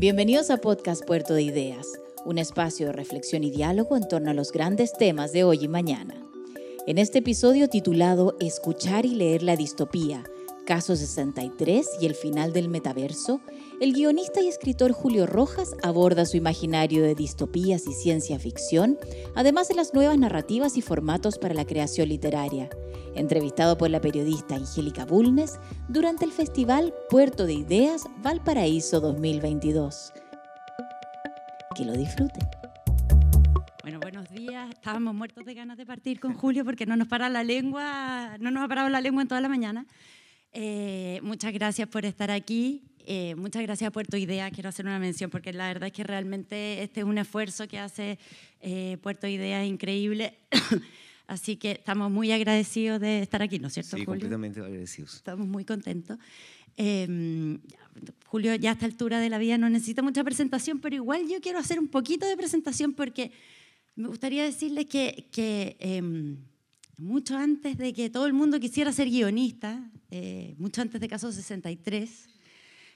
Bienvenidos a Podcast Puerto de Ideas, un espacio de reflexión y diálogo en torno a los grandes temas de hoy y mañana. En este episodio titulado Escuchar y leer la distopía, Caso 63 y el final del metaverso, el guionista y escritor Julio Rojas aborda su imaginario de distopías y ciencia ficción, además de las nuevas narrativas y formatos para la creación literaria. Entrevistado por la periodista Angélica Bulnes durante el Festival Puerto de Ideas Valparaíso 2022. Que lo disfruten. Bueno, buenos días. Estábamos muertos de ganas de partir con Julio porque no nos para la lengua, no nos ha parado la lengua en toda la mañana. Eh, muchas gracias por estar aquí. Eh, muchas gracias a Puerto Idea. Quiero hacer una mención porque la verdad es que realmente este es un esfuerzo que hace eh, Puerto Idea increíble. Así que estamos muy agradecidos de estar aquí, ¿no es cierto, sí, Julio? completamente agradecidos. Estamos muy contentos. Em, Julio, ya a esta altura de la vida no necesita mucha presentación, pero igual yo quiero hacer un poquito de presentación porque me gustaría decirles que, que em, mucho antes de que todo el mundo quisiera ser guionista, eh, mucho antes de Caso 63,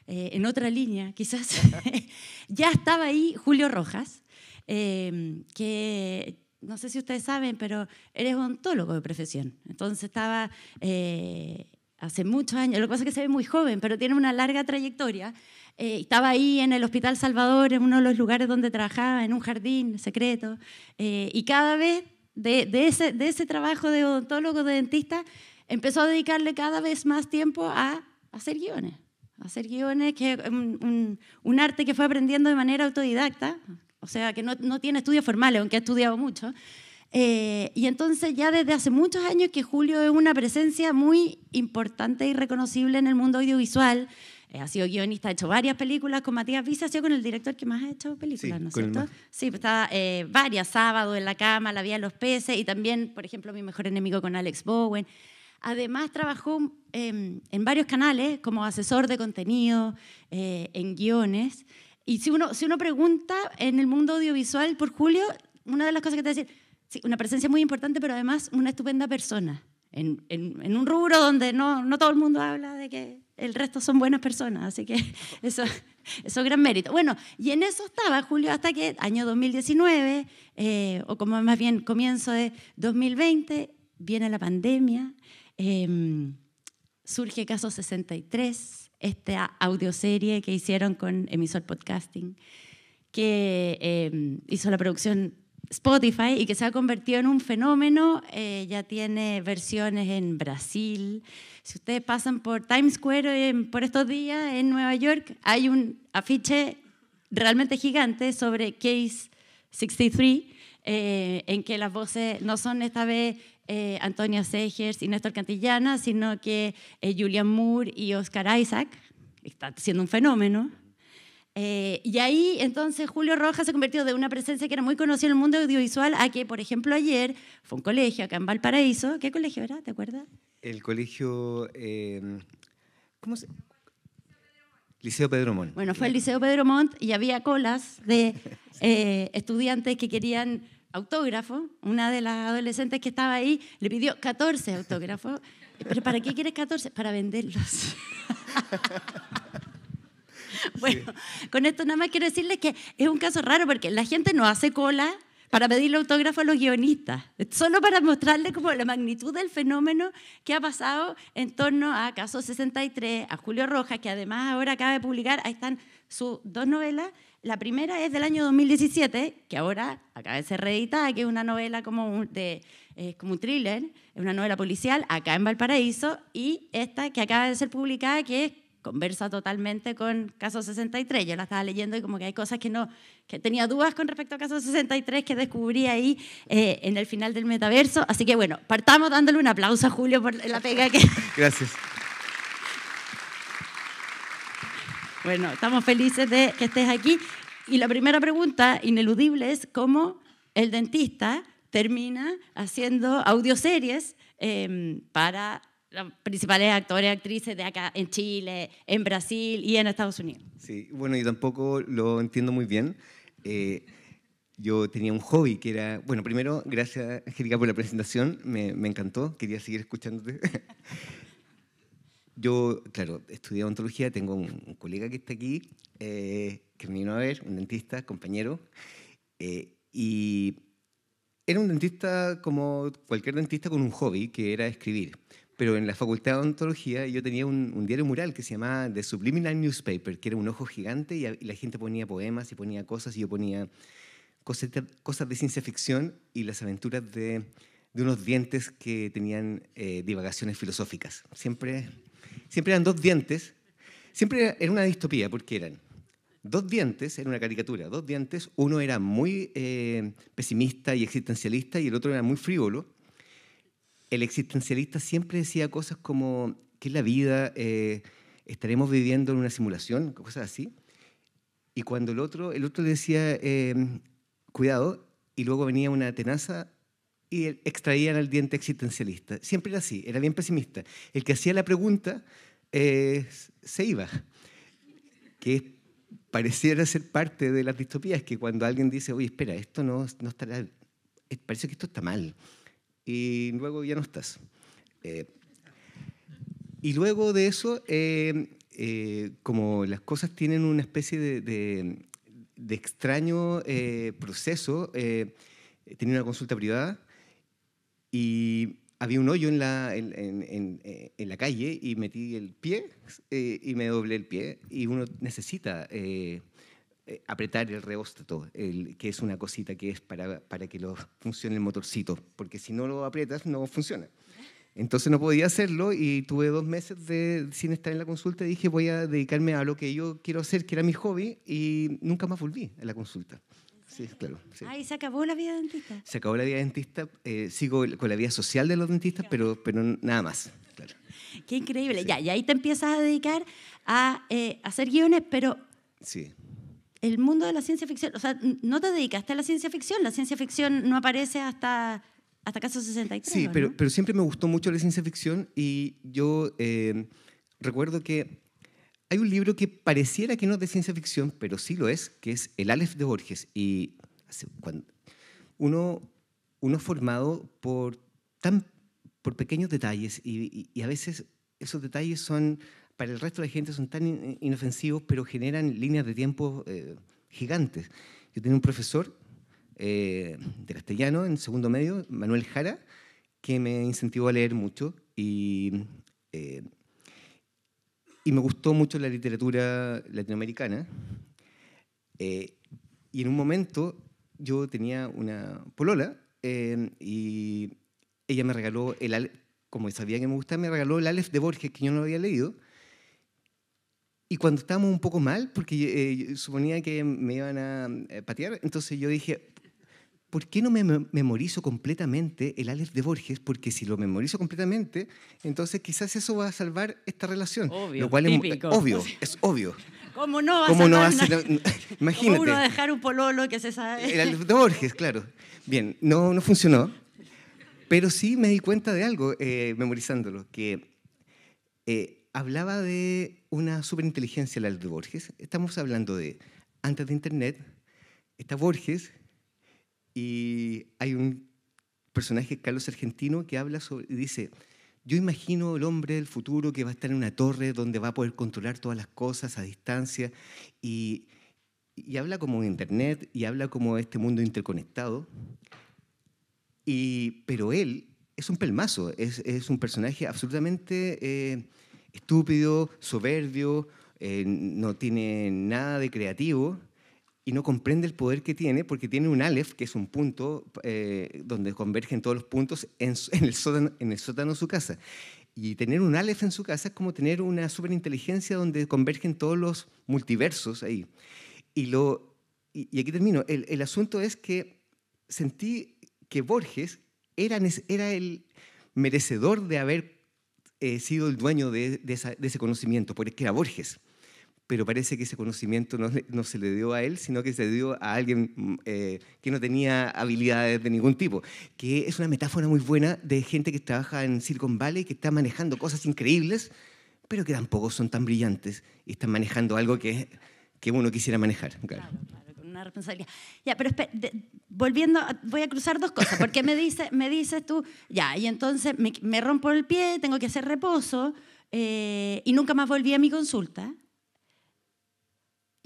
eh, en otra línea quizás, ya estaba ahí Julio Rojas, eh, que no sé si ustedes saben, pero eres ontólogo de profesión. Entonces estaba hace muchos años, lo que pasa es que se ve muy joven, pero tiene una larga trayectoria. estaba ahí en el Hospital Salvador, en uno de los lugares donde trabajaba, en un jardín secreto, y cada vez de, ese, de ese trabajo de odontólogo, de dentista, empezó a dedicarle cada vez más tiempo a, hacer guiones. Hacer guiones, que un, un, arte que fue aprendiendo de manera autodidacta, o sea, que no, no tiene estudios formales, aunque ha estudiado mucho. Eh, y entonces ya desde hace muchos años que Julio es una presencia muy importante y reconocible en el mundo audiovisual, ha sido guionista, ha hecho varias películas con Matías Visa, ha sido con el director que más ha hecho películas, Sí, ¿no es cierto? Sí, pues está eh, varias, Sábado en la cama, La vía de los peces y también, por ejemplo, Mi mejor enemigo con Alex Bowen. Además, trabajó eh, en varios canales como asesor de contenido, eh, en guiones. Y si uno, si uno pregunta en el mundo audiovisual por Julio, una de las cosas que te decir, sí, una presencia muy importante, pero además una estupenda persona. En, en, en un rubro donde no, no todo el mundo habla de que el resto son buenas personas, así que eso, es gran mérito. Bueno, y en eso estaba Julio hasta que año 2019, eh, o como más bien comienzo de 2020, viene la pandemia, eh, surge Caso 63, esta audioserie que hicieron con Emisor Podcasting, que eh, hizo la producción Spotify y que se ha convertido en un fenómeno, eh, ya tiene versiones en Brasil. Si ustedes pasan por Times Square eh, por estos días en Nueva York, hay un afiche realmente gigante sobre Case 63, eh, en que las voces no son esta vez eh, Antonia Segers y Néstor Cantillana, sino que eh, Julian Moore y Oscar Isaac, está siendo un fenómeno. Eh, y ahí entonces Julio Rojas se convirtió de una presencia que era muy conocida en el mundo audiovisual a que, por ejemplo, ayer fue un colegio acá en Valparaíso. ¿Qué colegio era? ¿Te acuerdas? El colegio. eh, ¿Cómo se.? Liceo Pedro Mon. Bueno, fue el Liceo Pedro Montt y había colas de eh, estudiantes que querían autógrafo. Una de las adolescentes que estaba ahí le pidió 14 autógrafos. ¿Pero para qué quieres 14? Para venderlos. Bueno, con esto nada más quiero decirles que es un caso raro porque la gente no hace cola para pedirle autógrafo a los guionistas, solo para mostrarles como la magnitud del fenómeno que ha pasado en torno a Caso 63, a Julio Rojas, que además ahora acaba de publicar, ahí están sus dos novelas. La primera es del año 2017, que ahora acaba de ser reeditada, que es una novela como un, de, como un thriller, es una novela policial acá en Valparaíso, y esta que acaba de ser publicada, que es conversa totalmente con Caso 63. Yo la estaba leyendo y como que hay cosas que no, que tenía dudas con respecto a Caso 63 que descubrí ahí eh, en el final del metaverso. Así que bueno, partamos dándole un aplauso a Julio por la pega que... Gracias. Bueno, estamos felices de que estés aquí. Y la primera pregunta ineludible es cómo el dentista termina haciendo audioseries eh, para los principales actores y actrices de acá en Chile, en Brasil y en Estados Unidos. Sí, bueno, yo tampoco lo entiendo muy bien. Eh, yo tenía un hobby que era, bueno, primero, gracias Angélica por la presentación, me, me encantó, quería seguir escuchándote. yo, claro, estudié odontología, tengo un, colega que está aquí, eh, que me vino a ver, un dentista, compañero, eh, y era un dentista como cualquier dentista con un hobby, que era escribir. Pero en la facultad de odontología yo tenía un, diario mural que se llamaba The Subliminal Newspaper, que era un ojo gigante y, la gente ponía poemas y ponía cosas y yo ponía cosas, de ciencia ficción y las aventuras de, de unos dientes que tenían eh, divagaciones filosóficas. Siempre siempre eran dos dientes, siempre era una distopía, porque eran dos dientes, era una caricatura, dos dientes, uno era muy eh, pesimista y existencialista y el otro era muy frívolo. El existencialista siempre decía cosas como, ¿qué es la vida? Eh, ¿Estaremos viviendo en una simulación? Cosas así. Y cuando el otro, el otro decía, em, cuidado, y luego venía una tenaza y extraían al diente existencialista. Siempre era así, era bien pesimista. El que hacía la pregunta eh, se iba. Que pareciera ser parte de las distopías, que cuando alguien dice, oye, espera, esto no, no estará, eh, parece que esto está mal, y luego ya no estás. Eh, y luego de eso, como las cosas tienen una especie de, de, extraño proceso, tenía una consulta privada y había un hoyo en la, en, eh, en, la calle y metí el pie eh, y me doblé el pie. Y uno necesita eh, apretar el reóstato, el, que es una cosita que es para, para que lo, funcione el motorcito, porque si no lo aprietas no funciona. Entonces no podía hacerlo y tuve dos meses de, sin estar en la consulta y dije voy a dedicarme a lo que yo quiero hacer, que era mi hobby, y nunca más volví a la consulta. Sí, claro. Ah, ¿y se acabó la vida de dentista? Se acabó la vida de dentista. Eh, sigo con la vida social de los dentistas, pero, pero nada más. Claro. Qué increíble. Ya, y ahí te empiezas a dedicar a eh, hacer guiones, pero. Sí. El mundo de la ciencia ficción, o sea, no te dedicaste a la ciencia ficción, la ciencia ficción no aparece hasta, hasta caso 63. Sí, pero, pero siempre me gustó mucho la ciencia ficción y yo eh, recuerdo que hay un libro que pareciera que no es de ciencia ficción, pero sí lo es, que es El Aleph de Borges. Y uno, uno formado por, tan, por pequeños detalles y, a veces esos detalles son, para el resto de la gente son tan inofensivos, pero generan líneas de tiempo eh, gigantes. Yo tenía un profesor eh, de castellano en segundo medio, Manuel Jara, que me incentivó a leer mucho y eh, y me gustó mucho la literatura latinoamericana. Eh, y en un momento yo tenía una polola eh, y ella me regaló, el, como sabía que me gustaba, me regaló el Aleph de Borges, que yo no había leído. Y cuando estábamos un poco mal, porque eh, suponía que me iban a patear, entonces yo dije, ¿por qué no me memorizo completamente el Aleph de Borges? Porque si lo memorizo completamente, entonces quizás eso va a salvar esta relación. Obvio, lo cual típico. es obvio, es obvio. ¿Cómo no va a ¿Cómo no Imagínate. ¿Cómo uno dejar un pololo que se sabe? El Aleph de Borges, claro. Bien, no, no funcionó, pero sí me di cuenta de algo eh, memorizándolo, que eh, hablaba de una superinteligencia, el Aleph de Borges. Estamos hablando de, antes de Internet, está Borges, y hay un personaje, Carlos Argentino, que habla sobre, dice, yo imagino el hombre del futuro que va a estar en una torre donde va a poder controlar todas las cosas a distancia y, y habla como Internet y habla como este mundo interconectado. Y, pero él es un pelmazo, es, es un personaje absolutamente eh, estúpido, soberbio, eh, no tiene nada de creativo y no comprende el poder que tiene porque tiene un Aleph, que es un punto eh, donde convergen todos los puntos en, el sótano, en el sótano de su casa. Y tener un Aleph en su casa es como tener una superinteligencia donde convergen todos los multiversos ahí. Y, lo, y, aquí termino. El, el, asunto es que sentí que Borges era, era el merecedor de haber eh, sido el dueño de, de, de ese conocimiento, porque era Borges pero parece que ese conocimiento no, se le dio a él, sino que se dio a alguien mm, eh, que no tenía habilidades de ningún tipo, que es una metáfora muy buena de gente que trabaja en Silicon Valley, que está manejando cosas increíbles, pero que tampoco son tan brillantes y están manejando algo que, que uno quisiera manejar. Claro. claro, con una responsabilidad. Ya, pero volviendo, voy a cruzar dos cosas, porque me, dice, me dices tú, ya, y entonces me, me rompo el pie, tengo que hacer reposo, eh, y nunca más volví a mi consulta.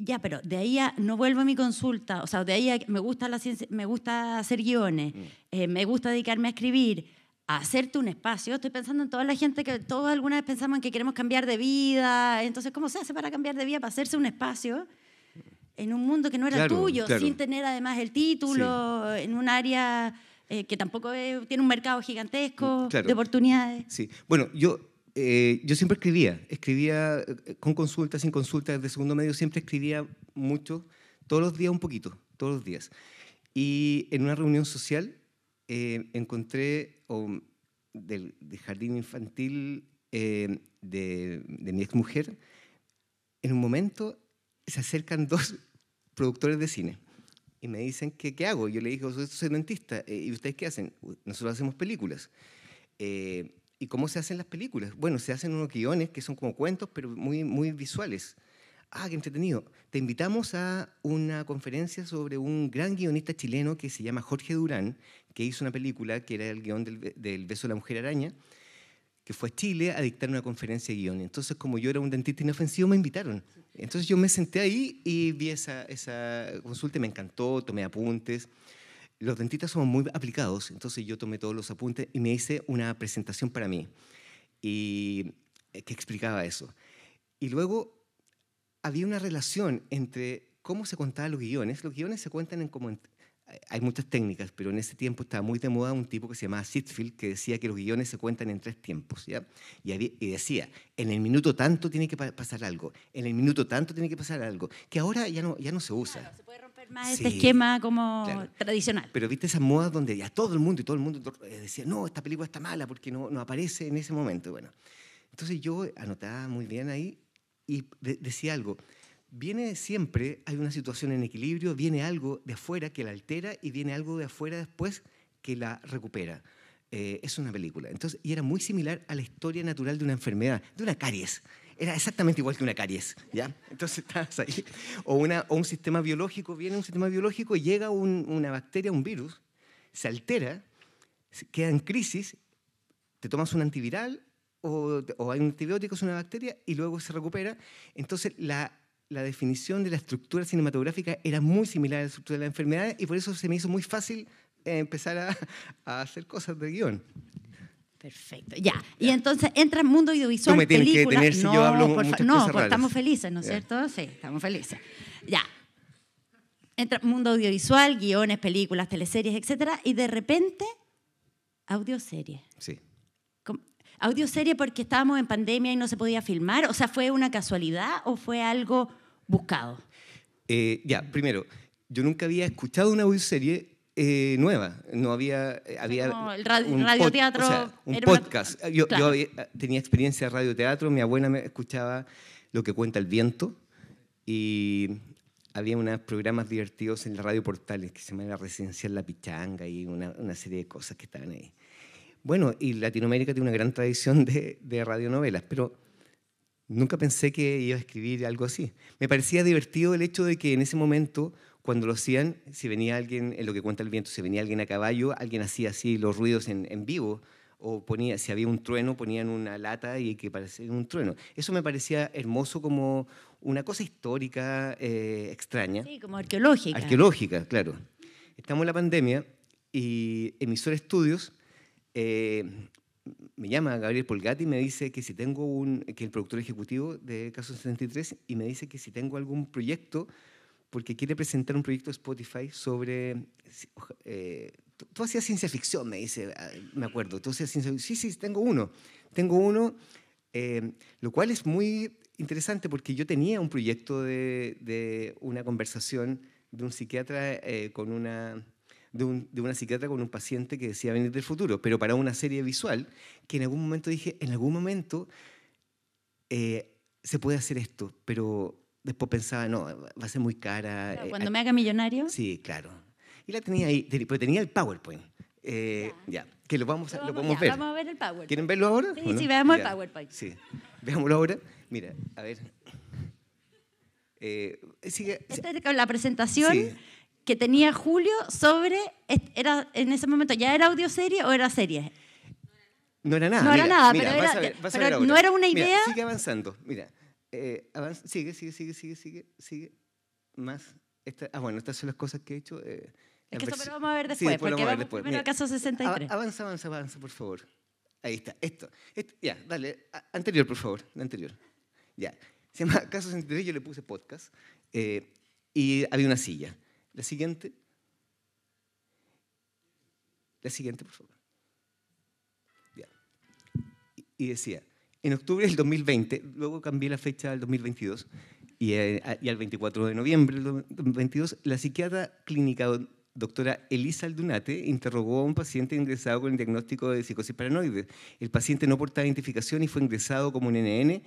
Ya, pero de ahí a, no vuelvo a mi consulta, o sea, de ahí a, me gusta la ciencia, me gusta hacer guiones, Mm. eh, me gusta dedicarme a escribir, a hacerte un espacio. Estoy pensando en toda la gente que todos alguna vez pensamos en que queremos cambiar de vida. Entonces, ¿cómo se hace para cambiar de vida? Para hacerse un espacio en un mundo que no era Claro, tuyo, claro. sin tener además el título, en un área eh, que tampoco es- tiene un mercado gigantesco Mm, claro. de oportunidades. Sí. Bueno, yo, eh, yo siempre escribía. Escribía eh, con consulta, sin consulta, desde segundo medio siempre escribía mucho, todos los días un poquito, todos los días. Y en una reunión social eh, encontré o, del, del jardín infantil eh, de, de mi exmujer, en un momento se acercan dos productores de cine y me dicen que qué hago. Yo le digo, soy, soy dentista. eh, ¿Y ustedes qué hacen? Nosotros hacemos películas. Eh, ¿Y cómo se hacen las películas? Bueno, se hacen unos guiones que son como cuentos, pero muy, muy visuales. Ah, qué entretenido. Te invitamos a una conferencia sobre un gran guionista chileno que se llama Jorge Durán, que hizo una película que era el guion del, del beso de la mujer araña, que fue a Chile a dictar una conferencia de guion. Entonces, como yo era un dentista inofensivo, me invitaron. Entonces yo me senté ahí y vi esa, esa consulta y me encantó, tomé apuntes. Los dentistas somos muy aplicados, entonces yo tomé todos los apuntes y me hice una presentación para mí y eh, que explicaba eso. Y luego había una relación entre cómo se contaban los guiones. Los guiones se cuentan en como... hay muchas técnicas, pero en ese tiempo estaba muy de moda un tipo que se llamaba Sitfield, que decía que los guiones se cuentan en tres tiempos. ¿ya? Y, había- y decía, en el minuto tanto tiene que pa- pasar algo, en el minuto tanto tiene que pasar algo, que ahora ya no, ya no se usa. Claro, se puede romper más Sí. este esquema como Claro. tradicional. Pero viste esas modas donde ya todo el mundo y todo el mundo eh, decía, no, esta película está mala porque no, no aparece en ese momento. Bueno, entonces yo anotaba muy bien ahí y de- decía algo. Viene siempre, hay una situación en equilibrio, viene algo de afuera que la altera y viene algo de afuera después que la recupera. Eh, es una película. Entonces, y era muy similar a la historia natural de una enfermedad, de una caries. Era exactamente igual que una caries, ¿ya? Entonces estabas ahí. O, una, o un sistema biológico, viene un sistema biológico y llega un- una bacteria, un virus, se altera, queda en crisis, te tomas un antiviral o, o hay un antibiótico, es una bacteria, y luego se recupera. Entonces, la, la definición de la estructura cinematográfica era muy similar a la estructura de la enfermedad y por eso se me hizo muy fácil eh, empezar a, a hacer cosas de guion. Perfecto, ya. Y entonces entra en mundo audiovisual, Tú me tienes que película. detener si no, yo hablo por muchas no, cosas pues raras. estamos felices, ¿no es cierto? Sí, estamos felices. Ya. Entra mundo audiovisual, guiones, películas, teleseries, etcétera, y de repente audioserie. Sí. ¿Audioserie porque estábamos en pandemia y no se podía filmar? O sea, ¿fue una casualidad o fue algo buscado? Eh, ya, primero, yo nunca había escuchado una audioserie eh, nueva. No había... eh, había como el un radioteatro o sea, un una- podcast. Yo, yo Claro. había- tenía experiencia de radioteatro, mi abuela me escuchaba lo que cuenta el viento y había unos programas divertidos en la radio Portales que se llamaba Residencial La Pichanga y una, una serie de cosas que estaban ahí. Bueno, y Latinoamérica tiene una gran tradición de, de radionovelas, pero nunca pensé que iba a escribir algo así. Me parecía divertido el hecho de que en ese momento, cuando lo hacían, si venía alguien, en lo que cuenta el viento, si venía alguien a caballo, alguien hacía así los ruidos en, en vivo, o ponía, si había un trueno, ponían una lata y que parecía un trueno. Eso me parecía hermoso como una cosa histórica eh, extraña. Sí, como arqueológica. Arqueológica, claro. Estamos en la pandemia y Emisor Estudios eh, me llama Gabriel Polgati y me dice que si tengo un, que el productor ejecutivo de Caso 73, y me dice que si tengo algún proyecto, porque quiere presentar un proyecto Spotify sobre... eh, tú, tú hacías ciencia ficción, me dice, ah, me acuerdo. Tú hacías ciencia ficción. Sí, sí, tengo uno. Tengo uno, eh, lo cual es muy interesante porque yo tenía un proyecto de, de una conversación de un psiquiatra eh, con una de, un- de una psiquiatra con un paciente que decía venir del futuro, pero para una serie visual que en algún momento dije, en algún momento eh, se puede hacer esto, pero después pensaba, no, va a ser muy cara. Claro, eh, Cuando me haga millonario. Sí, claro. Y la tenía ahí, pero tenía el PowerPoint. Eh, ya, que lo vamos a, lo podemos ya, ver. Vamos a ver el PowerPoint. ¿Quieren verlo ahora? Sí, no? sí, veamos el PowerPoint. Sí, veámoslo ahora. Mira, a ver. Eh, sigue- Esta es la presentación Sí. Que tenía Julio sobre. Era, en ese momento, ¿ya era audioserie o era serie? No era nada. No era mira, nada, mira, pero era- ver, pero no era una Mira, idea. sigue avanzando. Mira, eh, avanza- sigue, sigue, sigue, sigue, sigue, sigue. Más. Esta- ah, bueno, estas son las cosas que he hecho. eh, Es que esto lo vamos a ver Sí, después, después lo porque vamos después. primero Mira, caso 63. Ava- Avanza, avanza, avanza, por favor. Ahí está. Esto. esto ya, dale. a- Anterior, por favor. la Anterior. Ya. Se llama Caso 63, yo le puse podcast. eh, y había una silla. La siguiente. La siguiente, por favor. Ya. Y- decía, en octubre del 2020, luego cambié la fecha al 2022, y, eh, y al 24 de noviembre del 2022, la psiquiatra clínica do- doctora Elisa Aldunate interrogó a un paciente ingresado con el diagnóstico de psicosis paranoide. El paciente no portaba identificación y fue ingresado como un NN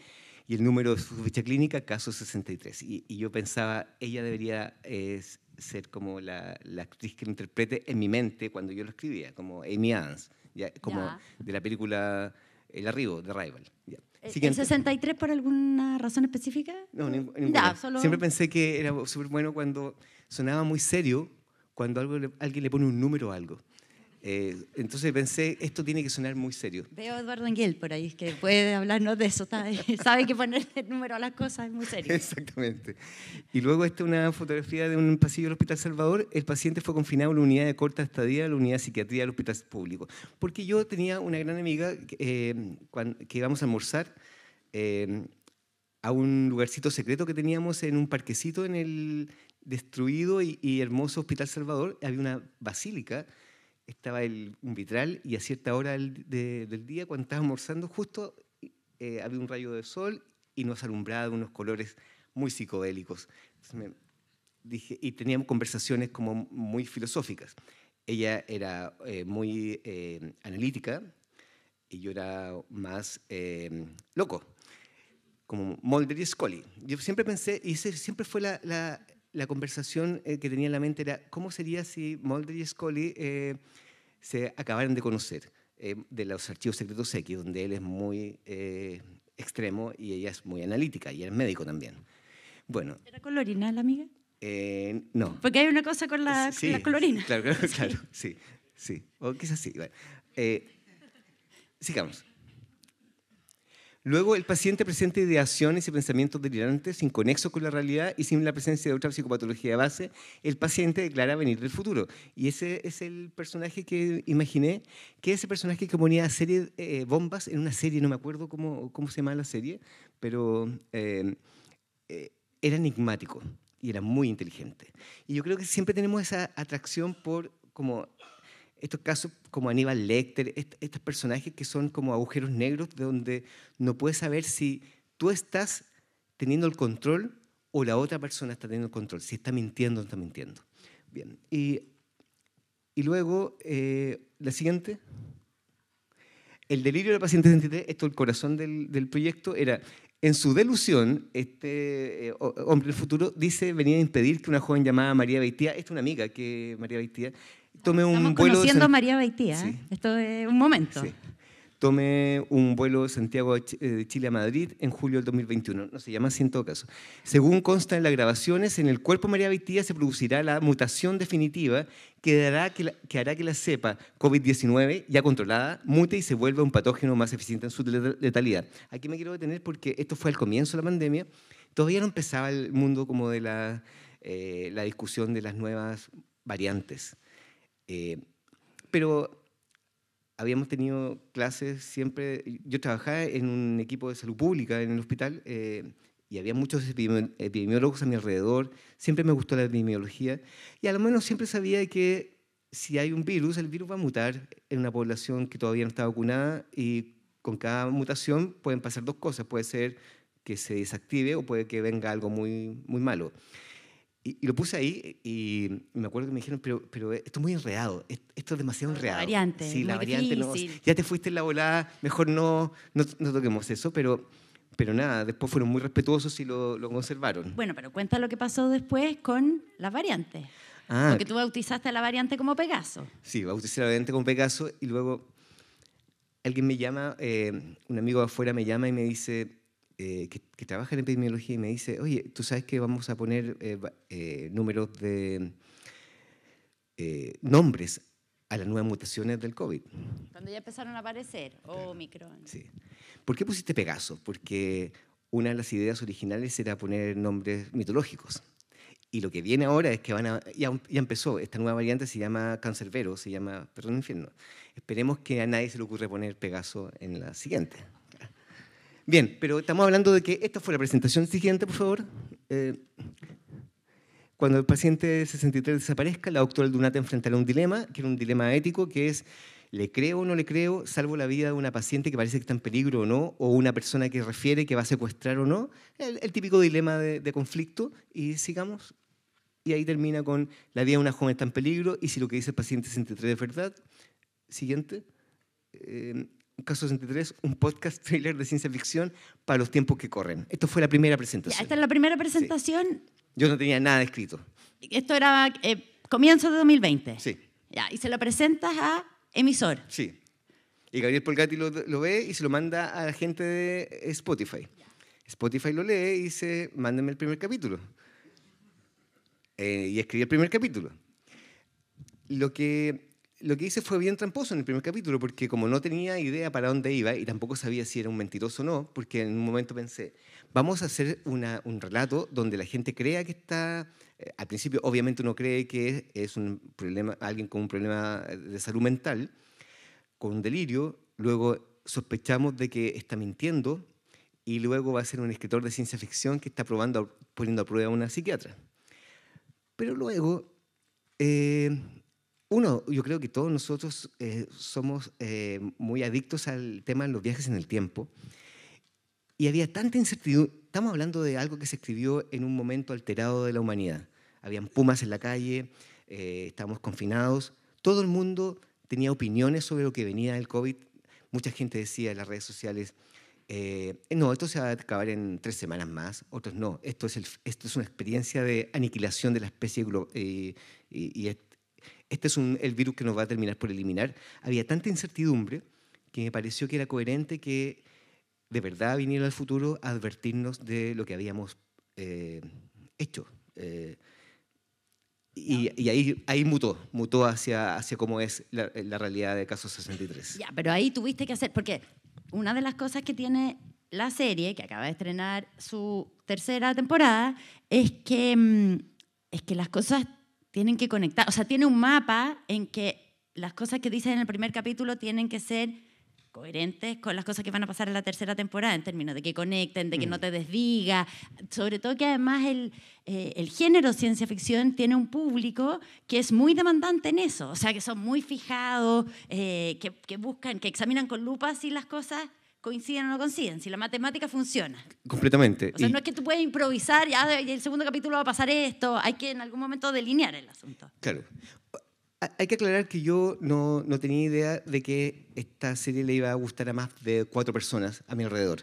y el número de su ficha clínica, caso 63. Y, y yo pensaba, ella debería eh, ser como la, la actriz que lo interprete en mi mente cuando yo lo escribía, como Amy Adams, ya, como Ya. de la película El Arribo, de Rival. ya. ¿El Siguiente. 63 por alguna razón específica? No, ninguna. solo- Siempre pensé que era súper bueno cuando sonaba muy serio, cuando algo alguien le pone un número a algo. Eh, entonces pensé, esto tiene que sonar muy serio. Veo a Eduardo Enguel por ahí, que puede hablarnos de eso. Sabe que poner el número a las cosas es muy serio. Exactamente. Y luego esta una fotografía de un pasillo del Hospital Salvador. El paciente fue confinado en una unidad de corta estadía, la unidad de psiquiatría del Hospital Público. Porque yo tenía una gran amiga eh, que íbamos a almorzar eh, a un lugarcito secreto que teníamos en un parquecito en el destruido y, y hermoso Hospital Salvador. Había una basílica, estaba el, un vitral y a cierta hora del, de- del día, cuando estaba almorzando, justo eh, había un rayo de sol y nos alumbraba unos colores muy psicodélicos. Me dije, y teníamos conversaciones como muy filosóficas. Ella era eh, muy eh, analítica y yo era más eh, loco, como Mulder y Scully. Yo siempre pensé, y ese siempre fue la, la- la conversación eh, que tenía en la mente, era cómo sería si Mulder y Scully eh, se acabaran de conocer eh, de los archivos secretos X, donde él es muy eh, extremo y ella es muy analítica, y él es médico también. Bueno, ¿Era colorina la amiga? eh, no. Porque hay una cosa con la, Sí, con la colorina. Claro, claro, claro, sí, sí. O quizás sí. bueno. Eh, sigamos. Luego, el paciente presenta ideaciones y pensamientos delirantes, inconexos con la realidad y sin la presencia de otra psicopatología base. El paciente declara venir del futuro. Y ese es el personaje que imaginé, que es ese personaje que ponía serie, eh, bombas en una serie, no me acuerdo cómo, cómo se llama la serie, pero eh, eh, era enigmático y era muy inteligente. Y yo creo que siempre tenemos esa atracción por como estos casos como Aníbal Lecter, est- estos personajes que son como agujeros negros de donde no puedes saber si tú estás teniendo el control o la otra persona está teniendo el control, si está mintiendo o no está mintiendo. Bien, y, y luego eh, la siguiente. El delirio del paciente 63, esto el corazón del, del proyecto, era, en su delusión, este eh, ho- hombre del futuro dice venía a impedir que una joven llamada María Beitía, esta es una amiga que María Beitía, tome un Estamos vuelo de conociendo a San- María Baitía. ¿eh? Sí. Esto es un momento. Sí. Tome un vuelo de Santiago de eh, de Chile a Madrid en julio del 2021. No se llama así en todo caso. Según consta en las grabaciones, en el cuerpo de María Beitía se producirá la mutación definitiva que, dará que, la- que hará que la cepa COVID-19, ya controlada, mute y se vuelva un patógeno más eficiente en su le- letalidad. Aquí me quiero detener porque esto fue al comienzo de la pandemia. Todavía no empezaba el mundo como de la, eh, la discusión de las nuevas variantes. Eh, pero habíamos tenido clases siempre, yo trabajaba en un equipo de salud pública en el hospital eh, y había muchos epidemi- epidemiólogos a mi alrededor, siempre me gustó la epidemiología y a lo menos siempre sabía que si hay un virus, el virus va a mutar en una población que todavía no está vacunada y con cada mutación pueden pasar dos cosas, puede ser que se desactive o puede que venga algo muy, muy malo. Y, y lo puse ahí y me acuerdo que me dijeron, pero, pero esto es muy enredado, es- esto es demasiado La enredado. variante, Sí, la variante, no, ya te fuiste en la volada, mejor no, no, no toquemos eso, pero, pero nada, después fueron muy respetuosos y lo, lo conservaron. Bueno, pero cuenta lo que pasó después con las variantes. Ah, Porque tú bautizaste a la variante como Pegaso. Sí, bauticé la variante con Pegaso y luego alguien me llama, eh, un amigo de afuera me llama y me dice, eh, que, que trabaja en epidemiología y me dice, oye, tú sabes que vamos a poner eh, eh, números de eh, nombres a las nuevas mutaciones del COVID. Cuando ya empezaron a aparecer, Omicron. Sí. ¿Por qué pusiste Pegaso? Porque una de las ideas originales era poner nombres mitológicos. Y lo que viene ahora es que van a, ya, ya empezó, esta nueva variante se llama Cancerbero, se llama Perdón Infierno. Esperemos que a nadie se le ocurra poner Pegaso en la siguiente. Bien, pero estamos hablando de que esta fue la presentación siguiente, por favor. Eh, cuando el paciente 63 desaparezca, la doctora Aldunate enfrentará un dilema, que era un dilema ético, que es, ¿le creo o no le creo? Salvo la vida de una paciente que parece que está en peligro o no, o una persona que refiere que va a secuestrar o no. El, típico dilema de, conflicto. Y sigamos. Y ahí termina con, la vida de una joven está en peligro, y si lo que dice el paciente 63 es verdad. Siguiente. Eh, Caso 63, un podcast trailer de ciencia ficción para los tiempos que corren. Esto fue la primera presentación. esta es la primera presentación. Yo no tenía nada escrito. Esto era eh, comienzo de 2020. Sí. Ya, y se lo presentas a emisor. Sí. Y Gabriel Polgati lo, ve y se lo manda a la gente de Spotify. Spotify lo lee y dice, mándenme el primer capítulo. Eh, y escribí el primer capítulo. Lo que lo que hice fue bien tramposo en el primer capítulo, porque como no tenía idea para dónde iba y tampoco sabía si era un mentiroso o no, porque en un momento pensé, vamos a hacer un relato donde la gente crea que está, eh, al principio obviamente uno cree que es un problema, alguien con un problema de salud mental, con un delirio, luego sospechamos de que está mintiendo y luego va a ser un escritor de ciencia ficción que está probando, poniendo a prueba a una psiquiatra. Pero luego... Eh, uno, yo creo que todos nosotros eh, somos eh, muy adictos al tema de los viajes en el tiempo. Y había tanta incertidumbre. Estamos hablando de algo que se escribió en un momento alterado de la humanidad. Habían pumas en la calle, eh, estábamos confinados. Todo el mundo tenía opiniones sobre lo que venía del COVID. Mucha gente decía en las redes sociales, no, esto se va a acabar en tres semanas más. Otros no, esto es, esto es una experiencia de aniquilación de la especie y, y, este es el virus que nos va a terminar por eliminar. Había tanta incertidumbre que me pareció que era coherente que de verdad viniera al futuro a advertirnos de lo que habíamos eh, hecho. Eh, y, ahí, ahí mutó, mutó hacia, hacia cómo es la, la, realidad de Caso 63. Ya, pero ahí tuviste que hacer, porque una de las cosas que tiene la serie, que acaba de estrenar su tercera temporada, es que, mm, es que las cosas tienen que conectar, o sea, tiene un mapa en que las cosas que dicen en el primer capítulo tienen que ser coherentes con las cosas que van a pasar en la tercera temporada, en términos de que conecten, de que no mm. te desdiga, sobre todo que además el, eh, el género ciencia ficción tiene un público que es muy demandante en eso, o sea, que son muy fijados, eh, que, que buscan, que examinan con lupa si las cosas coinciden o no coinciden, si la matemática funciona. Completamente. O sea, no es que tú puedas improvisar, ya y el segundo capítulo va a pasar esto, hay que en algún momento delinear el asunto. Claro. Hay que aclarar que yo no, no tenía idea de que esta serie le iba a gustar a más de cuatro personas a mi alrededor.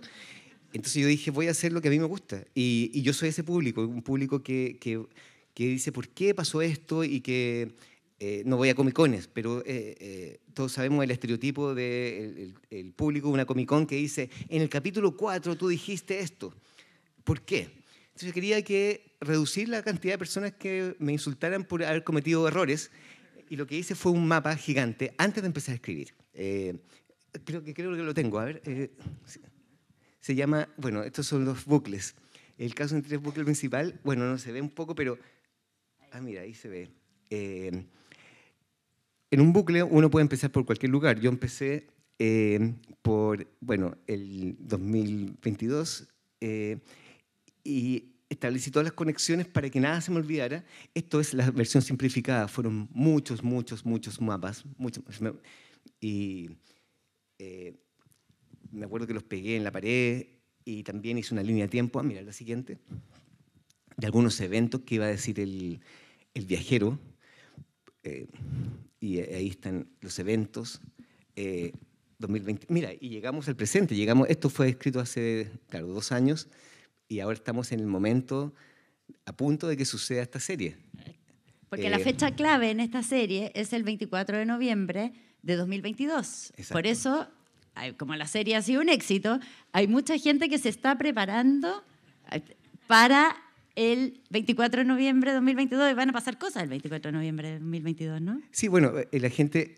Entonces yo dije, voy a hacer lo que a mí me gusta. Y, y yo soy ese público, un público que, que, que dice, ¿por qué pasó esto? Y que eh, no voy a comicones, pero eh, eh, todos sabemos el estereotipo del de el, público de una comicón que dice, en el capítulo 4 tú dijiste esto. ¿Por qué? Entonces quería que reducir la cantidad de personas que me insultaran por haber cometido errores y lo que hice fue un mapa gigante antes de empezar a escribir. creo, que, creo que lo tengo, a ver. se llama, bueno, estos son los bucles. El caso entre el bucle principal, bueno, no se ve un poco, pero... Ah, mira, ahí se ve en un bucle uno puede empezar por cualquier lugar. Yo empecé eh, por, bueno, el 2022 eh, y establecí todas las conexiones para que nada se me olvidara. Esto es la versión simplificada. Fueron muchos, muchos, muchos mapas. Y eh, me acuerdo que los pegué en la pared y también hice una línea de tiempo. Ah, mira, la siguiente. De algunos eventos que iba a decir el, el viajero y ahí están los eventos. 2020. Eh, Mira, y llegamos al presente, llegamos, esto fue escrito hace, claro, dos años, y ahora estamos en el momento, a punto de que suceda esta serie. Porque la eh, fecha clave en esta serie es el 24 de noviembre de 2022. Por eso, como la serie ha sido un éxito, hay mucha gente que se está preparando para el 24 de noviembre de 2022 y van a pasar cosas el 24 de noviembre de 2022, ¿no? Sí, bueno, eh, la gente,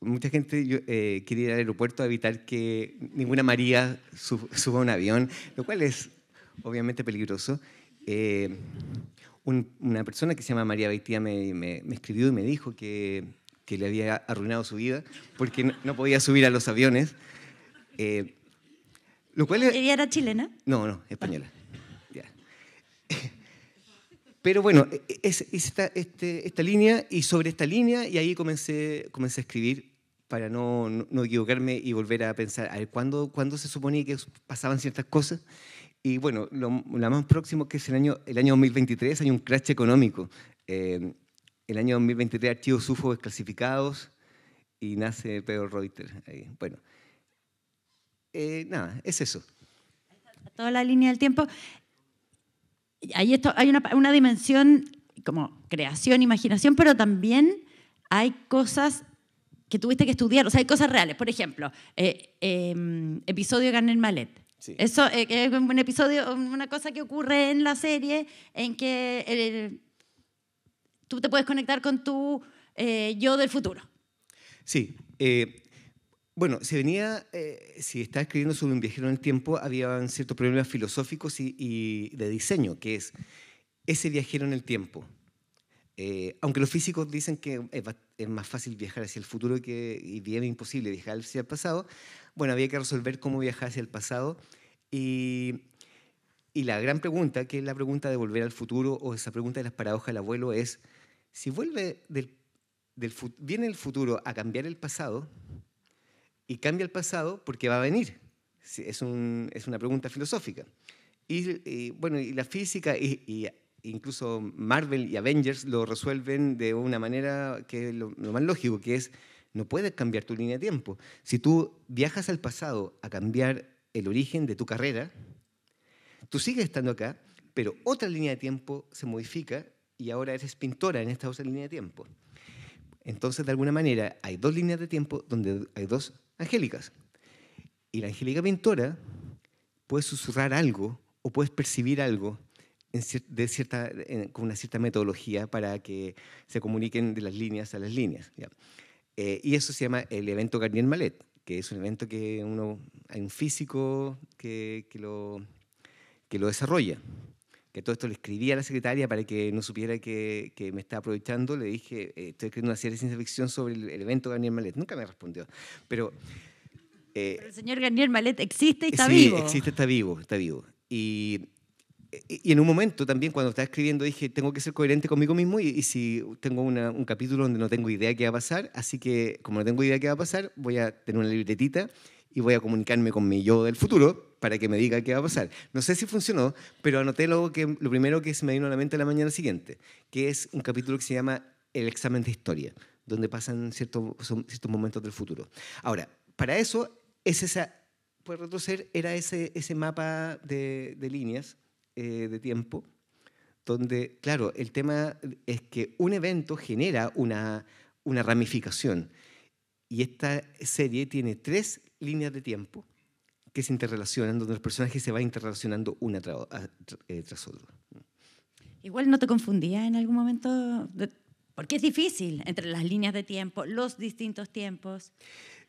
mucha gente eh, quiere ir al aeropuerto a evitar que ninguna María suba a un avión, lo cual es obviamente peligroso. Eh, una persona que se llama María Beitía me, escribió y me dijo que, que, le había arruinado su vida porque no, podía subir a los aviones. lo cual ¿Ella era chilena? No, no, española. Pero bueno, e, e, es, esta, este, esta, línea y sobre esta línea y ahí comencé, comencé a escribir para no, no, equivocarme y volver a pensar, a ver, ¿cuándo, ¿cuándo, se suponía que pasaban ciertas cosas? Y bueno, lo, más próximo que es el año, el año 2023 hay un crash económico. Eh, el año 2023 archivos UFO desclasificados y nace Pedro Reuters. Bueno, eh, nada, es eso. Toda la línea del tiempo hay, esto, hay una, dimensión como creación, imaginación, pero también hay cosas que tuviste que estudiar, o sea, hay cosas reales. Por ejemplo, eh, em, episodio de Garner Malet. Eso eh, es un episodio, una cosa que ocurre en la serie en que eh, tú te puedes conectar con tu yo del futuro. Sí. Bueno, eh, si estaba escribiendo sobre un viajero en el tiempo, había ciertos problemas filosóficos y, de diseño, que es ese viajero en el tiempo. Eh, aunque los físicos dicen que es, más fácil viajar hacia el futuro que, y bien imposible viajar hacia el pasado, bueno, había que resolver cómo viajar hacia el pasado. Y, la gran pregunta, que es la pregunta de volver al futuro, o esa pregunta de las paradojas del abuelo, es, si vuelve viene el futuro a cambiar el pasado, y cambia el pasado porque va a venir. Es, un, es una pregunta filosófica. Y, bueno, y la física, y, incluso Marvel y Avengers lo resuelven de una manera que es lo, más lógico, que es, no puedes cambiar tu línea de tiempo. Si tú viajas al pasado a cambiar el origen de tu carrera, tú sigues estando acá, pero otra línea de tiempo se modifica y ahora eres pintora en esta otra línea de tiempo. Entonces, de alguna manera, hay dos líneas de tiempo donde hay dos angélicas. Y la angélica pintora puede susurrar algo o puedes percibir algo de cierta, con una cierta metodología para que se comuniquen de las líneas a las líneas. Eh, y eso se llama el evento Garnier Malet, que es un evento que uno, hay un físico que, que, lo, que lo desarrolla. Que todo esto le escribí a la secretaria para que no supiera que, que me estaba aprovechando. Le dije, eh, estoy escribiendo una serie de ciencia ficción sobre el, evento Garnier Malet. Nunca me respondió. Pero eh, el señor Garnier Malet existe y está vivo. Sí, existe, está vivo, está vivo. Y, y, en un momento también cuando estaba escribiendo dije, tengo que ser coherente conmigo mismo y, si tengo un capítulo donde no tengo idea qué va a pasar, así que como no tengo idea qué va a pasar, voy a tener una libretita y voy a comunicarme con mi yo del futuro para que me diga qué va a pasar. No sé si funcionó, pero anoté lo, que, lo primero que se me vino a la mente la mañana siguiente, que es un capítulo que se llama El examen de historia, donde pasan ciertos, ciertos momentos del futuro. Ahora, para eso es esa, retroceder, era ese, ese mapa de, de líneas eh, de tiempo, donde, claro, el tema es que un evento genera una, una ramificación. Y esta serie tiene tres líneas de tiempo que se interrelacionan, donde los personajes se van interrelacionando una eh, tras otra. Igual no te confundías en algún momento, porque es difícil entre las líneas de tiempo, los distintos tiempos.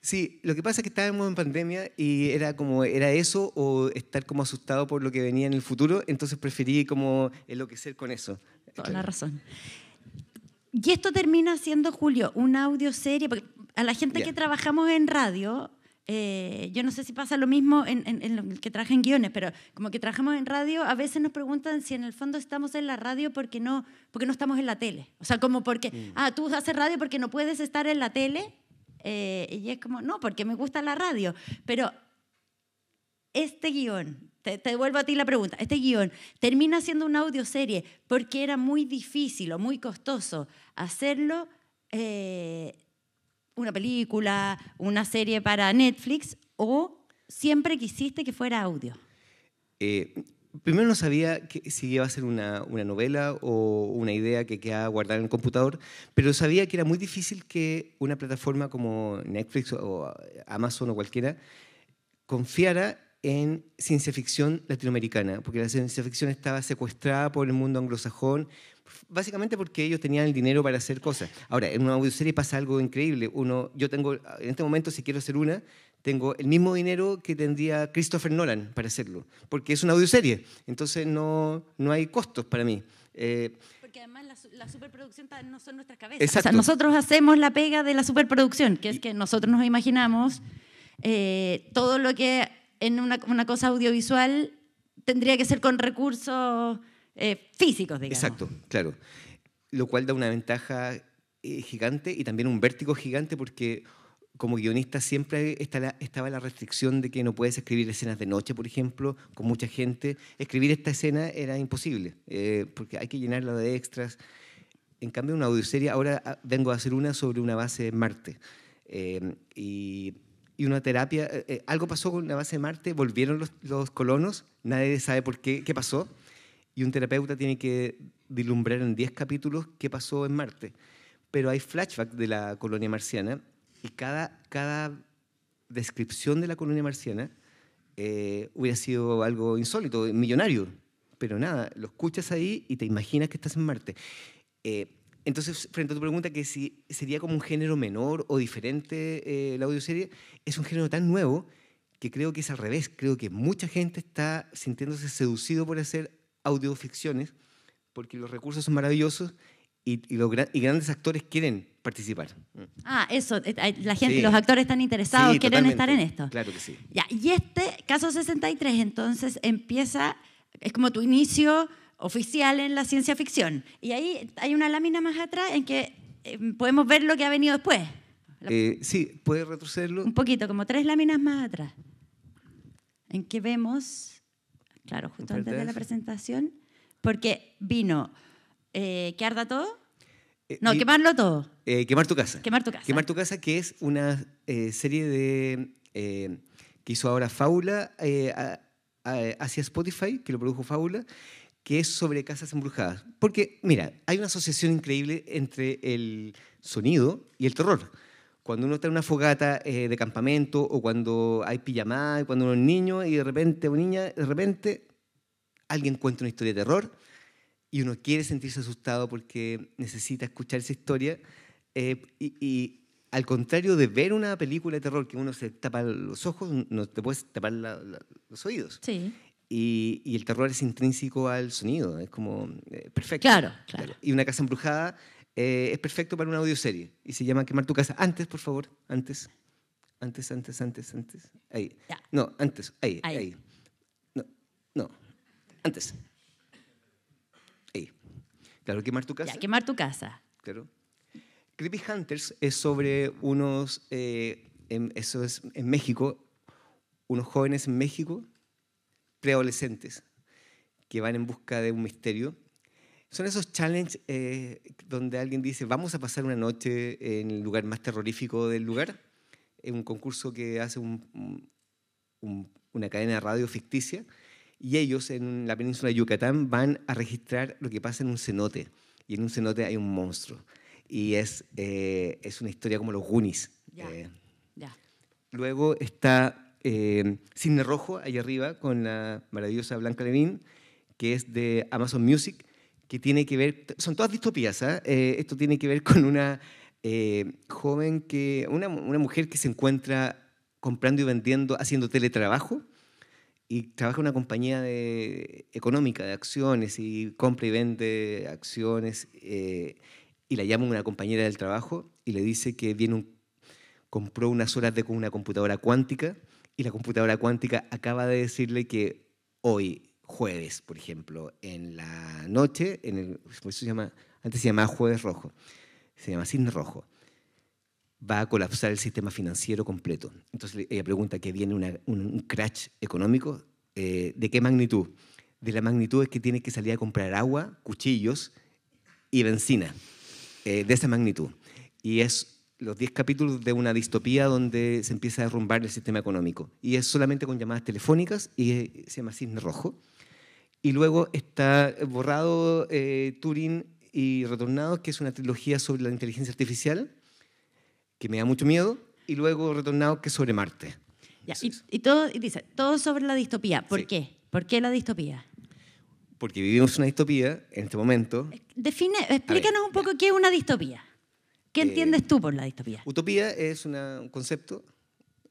Sí, lo que pasa es que estábamos en pandemia y era como, era eso o estar como asustado por lo que venía en el futuro, entonces preferí como enloquecer con eso. Toda la razón. Y esto termina siendo, Julio, una audioserie, porque a la gente que trabajamos en radio, eh, yo no sé si pasa lo mismo en, en, que trabaja en guiones, pero como que trabajamos en radio, a veces nos preguntan si en el fondo estamos en la radio porque no, porque no estamos en la tele. O sea, como porque, mm. ah, tú haces radio porque no puedes estar en la tele eh, y es como, no, porque me gusta la radio. Pero este guion, te, devuelvo a ti la pregunta, este guion termina siendo una audioserie porque era muy difícil o muy costoso hacerlo eh, una película, una serie para Netflix o siempre quisiste que fuera audio? Eh, primero no sabía que, si iba a ser una, una, novela o una idea que quedaba guardada en el computador, pero sabía que era muy difícil que una plataforma como Netflix o Amazon o cualquiera confiara en ciencia ficción latinoamericana, porque la ciencia ficción estaba secuestrada por el mundo anglosajón, básicamente porque ellos tenían el dinero para hacer cosas. Ahora, en una audioserie pasa algo increíble. Uno, yo tengo, en este momento, si quiero hacer una, tengo el mismo dinero que tendría Christopher Nolan para hacerlo, porque es una audioserie, entonces no, no hay costos para mí. Eh, porque además la, superproducción no son nuestras cabezas. O sea, nosotros hacemos la pega de la superproducción, que es que nosotros nos imaginamos eh, todo lo que en una, una, cosa audiovisual tendría que ser con recursos eh, físicos, digamos. Exacto, claro. Lo cual da una ventaja gigante y también un vértigo gigante porque como guionista siempre estaba la restricción de que no puedes escribir escenas de noche, por ejemplo, con mucha gente. Escribir esta escena era imposible, eh, porque hay que llenarla de extras. En cambio, una audioserie, ahora ah, vengo a hacer una sobre una base de Marte. Eh, y, una terapia, eh, algo pasó con una base de Marte, volvieron los, los, colonos, nadie sabe por qué, qué pasó, y un terapeuta tiene que dilumbrar en 10 capítulos qué pasó en Marte. Pero hay flashbacks de la colonia marciana y cada, cada descripción de la colonia marciana eh, hubiera sido algo insólito, millonario. Pero nada, lo escuchas ahí y te imaginas que estás en Marte. Eh, entonces, frente a tu pregunta, que si sería como un género menor o diferente eh, la audioserie, es un género tan nuevo que creo que es al revés. Creo que mucha gente está sintiéndose seducido por hacer audioficciones porque los recursos son maravillosos y, los, y grandes actores quieren participar. Ah, eso, eh, la gente, los actores están interesados, quieren estar en esto. Claro que sí. Ya, y este caso 63 entonces empieza, es como tu inicio oficial en la ciencia ficción. Y ahí hay una lámina más atrás en que eh, podemos ver lo que ha venido después. Eh, sí, puede retrocederlo. Un poquito, como tres láminas más atrás. En que vemos, claro, justo antes de la presentación, porque vino eh, ¿Qué arda todo? Eh, no, quemarlo todo. Eh, quemar tu casa. Quemar tu casa. Quemar tu casa, que es una serie de que hizo ahora Faula hacia Spotify, que lo produjo Faula, que es sobre casas embrujadas. Porque, mira, hay una asociación increíble entre el sonido y el terror. Cuando uno está en una fogata de campamento o cuando hay pijamada, cuando uno es niño y de repente, o niña, de repente alguien cuenta una historia de terror y uno quiere sentirse asustado porque necesita escuchar esa historia. Eh, y, al contrario de ver una película de terror que uno se tapa los ojos, no te puedes tapar los oídos. Sí. Y, y, el terror es intrínseco al sonido, es como eh, perfecto. Claro, claro. Y una casa embrujada eh, es perfecto para una audioserie y se llama Quemar tu casa. Antes, por favor, antes. Antes, antes, antes, antes. Ahí. No, antes, ahí, ahí. ahí. No, no, antes. Claro, quemar tu casa. Ya, quemar tu casa. Claro. Creepy Hunters es sobre unos, eh, en, eso es en México, unos jóvenes en México, preadolescentes, que van en busca de un misterio. Son esos challenges eh, donde alguien dice, vamos a pasar una noche en el lugar más terrorífico del lugar. Es un concurso que hace una cadena de radio ficticia y ellos en la península de Yucatán van a registrar lo que pasa en un cenote. Y en un cenote hay un monstruo. Y es, eh, es una historia como los Goonies. Eh, luego está eh, Cine Rojo, ahí arriba, con la maravillosa Blanca Levin, que es de Amazon Music, que tiene que ver, son todas distopías, ¿ah? esto tiene que ver con una joven que, una, una mujer que se encuentra comprando y vendiendo, haciendo teletrabajo, y trabaja en una compañía de, económica de acciones y compra y vende acciones eh, y la llama una compañera del trabajo y le dice que viene compró unas horas de una computadora cuántica y la computadora cuántica acaba de decirle que hoy, jueves, por ejemplo, en la noche, en el, se llama, antes se llamaba jueves rojo, se llama cine rojo, va a colapsar el sistema financiero completo. Entonces ella pregunta que viene un, crash económico. Eh, ¿De qué magnitud? De la magnitud es que tiene que salir a comprar agua, cuchillos y benzina. Eh, de esa magnitud. Y es los 10 capítulos de una distopía donde se empieza a derrumbar el sistema económico. Y es solamente con llamadas telefónicas y eh, se llama Cisne Rojo. Y luego está Borrado, Turing y Retornado, que es una trilogía sobre la inteligencia artificial que me da mucho miedo, y luego Retornado, que es sobre Marte. Ya, y, y todo, y dice, todo sobre la distopía. ¿Por Sí. qué? ¿Por qué la distopía? Porque vivimos una distopía en este momento. Define, explícanos un poco qué es una distopía. ¿Qué Eh, entiendes tú por la distopía? Utopía es una- un concepto,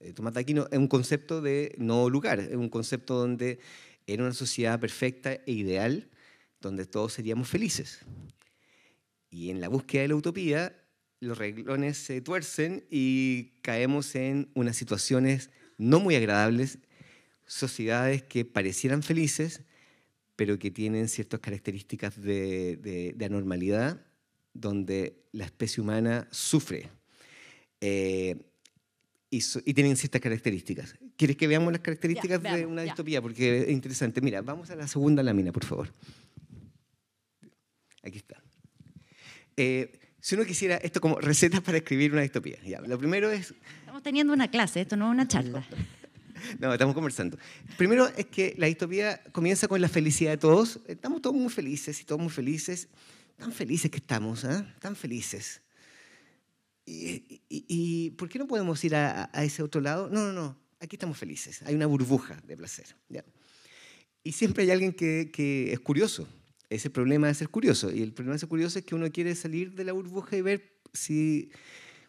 eh, Tomás de Aquino, es un concepto de no lugar, es un concepto donde en una sociedad perfecta e ideal, donde todos seríamos felices. Y en la búsqueda de la utopía, los reglones se tuercen y caemos en unas situaciones no muy agradables, sociedades que parecieran felices, pero que tienen ciertas características de, de- de anormalidad, donde la especie humana sufre. Eh, y, so- y tienen ciertas características. ¿Quieres que veamos las características de veamos, una ya. distopía? Porque es interesante. Mira, vamos a la segunda lámina, por favor. Aquí está. Eh, si uno quisiera esto como recetas para escribir una distopía. Ya, lo primero es Estamos teniendo una clase, esto no es una charla. no, estamos conversando. Primero es que la distopía comienza con la felicidad de todos. Estamos todos muy felices y todos muy felices. Tan felices que estamos, ¿ah? Tan felices. Y, y- y ¿por qué no podemos ir a, a ese otro lado? No, no, no. Aquí estamos felices. Hay una burbuja de placer. ¿ya? Y siempre hay alguien que, que es curioso. Ese problema de ser curioso. Y el problema de ser curioso es que uno quiere salir de la burbuja y ver si,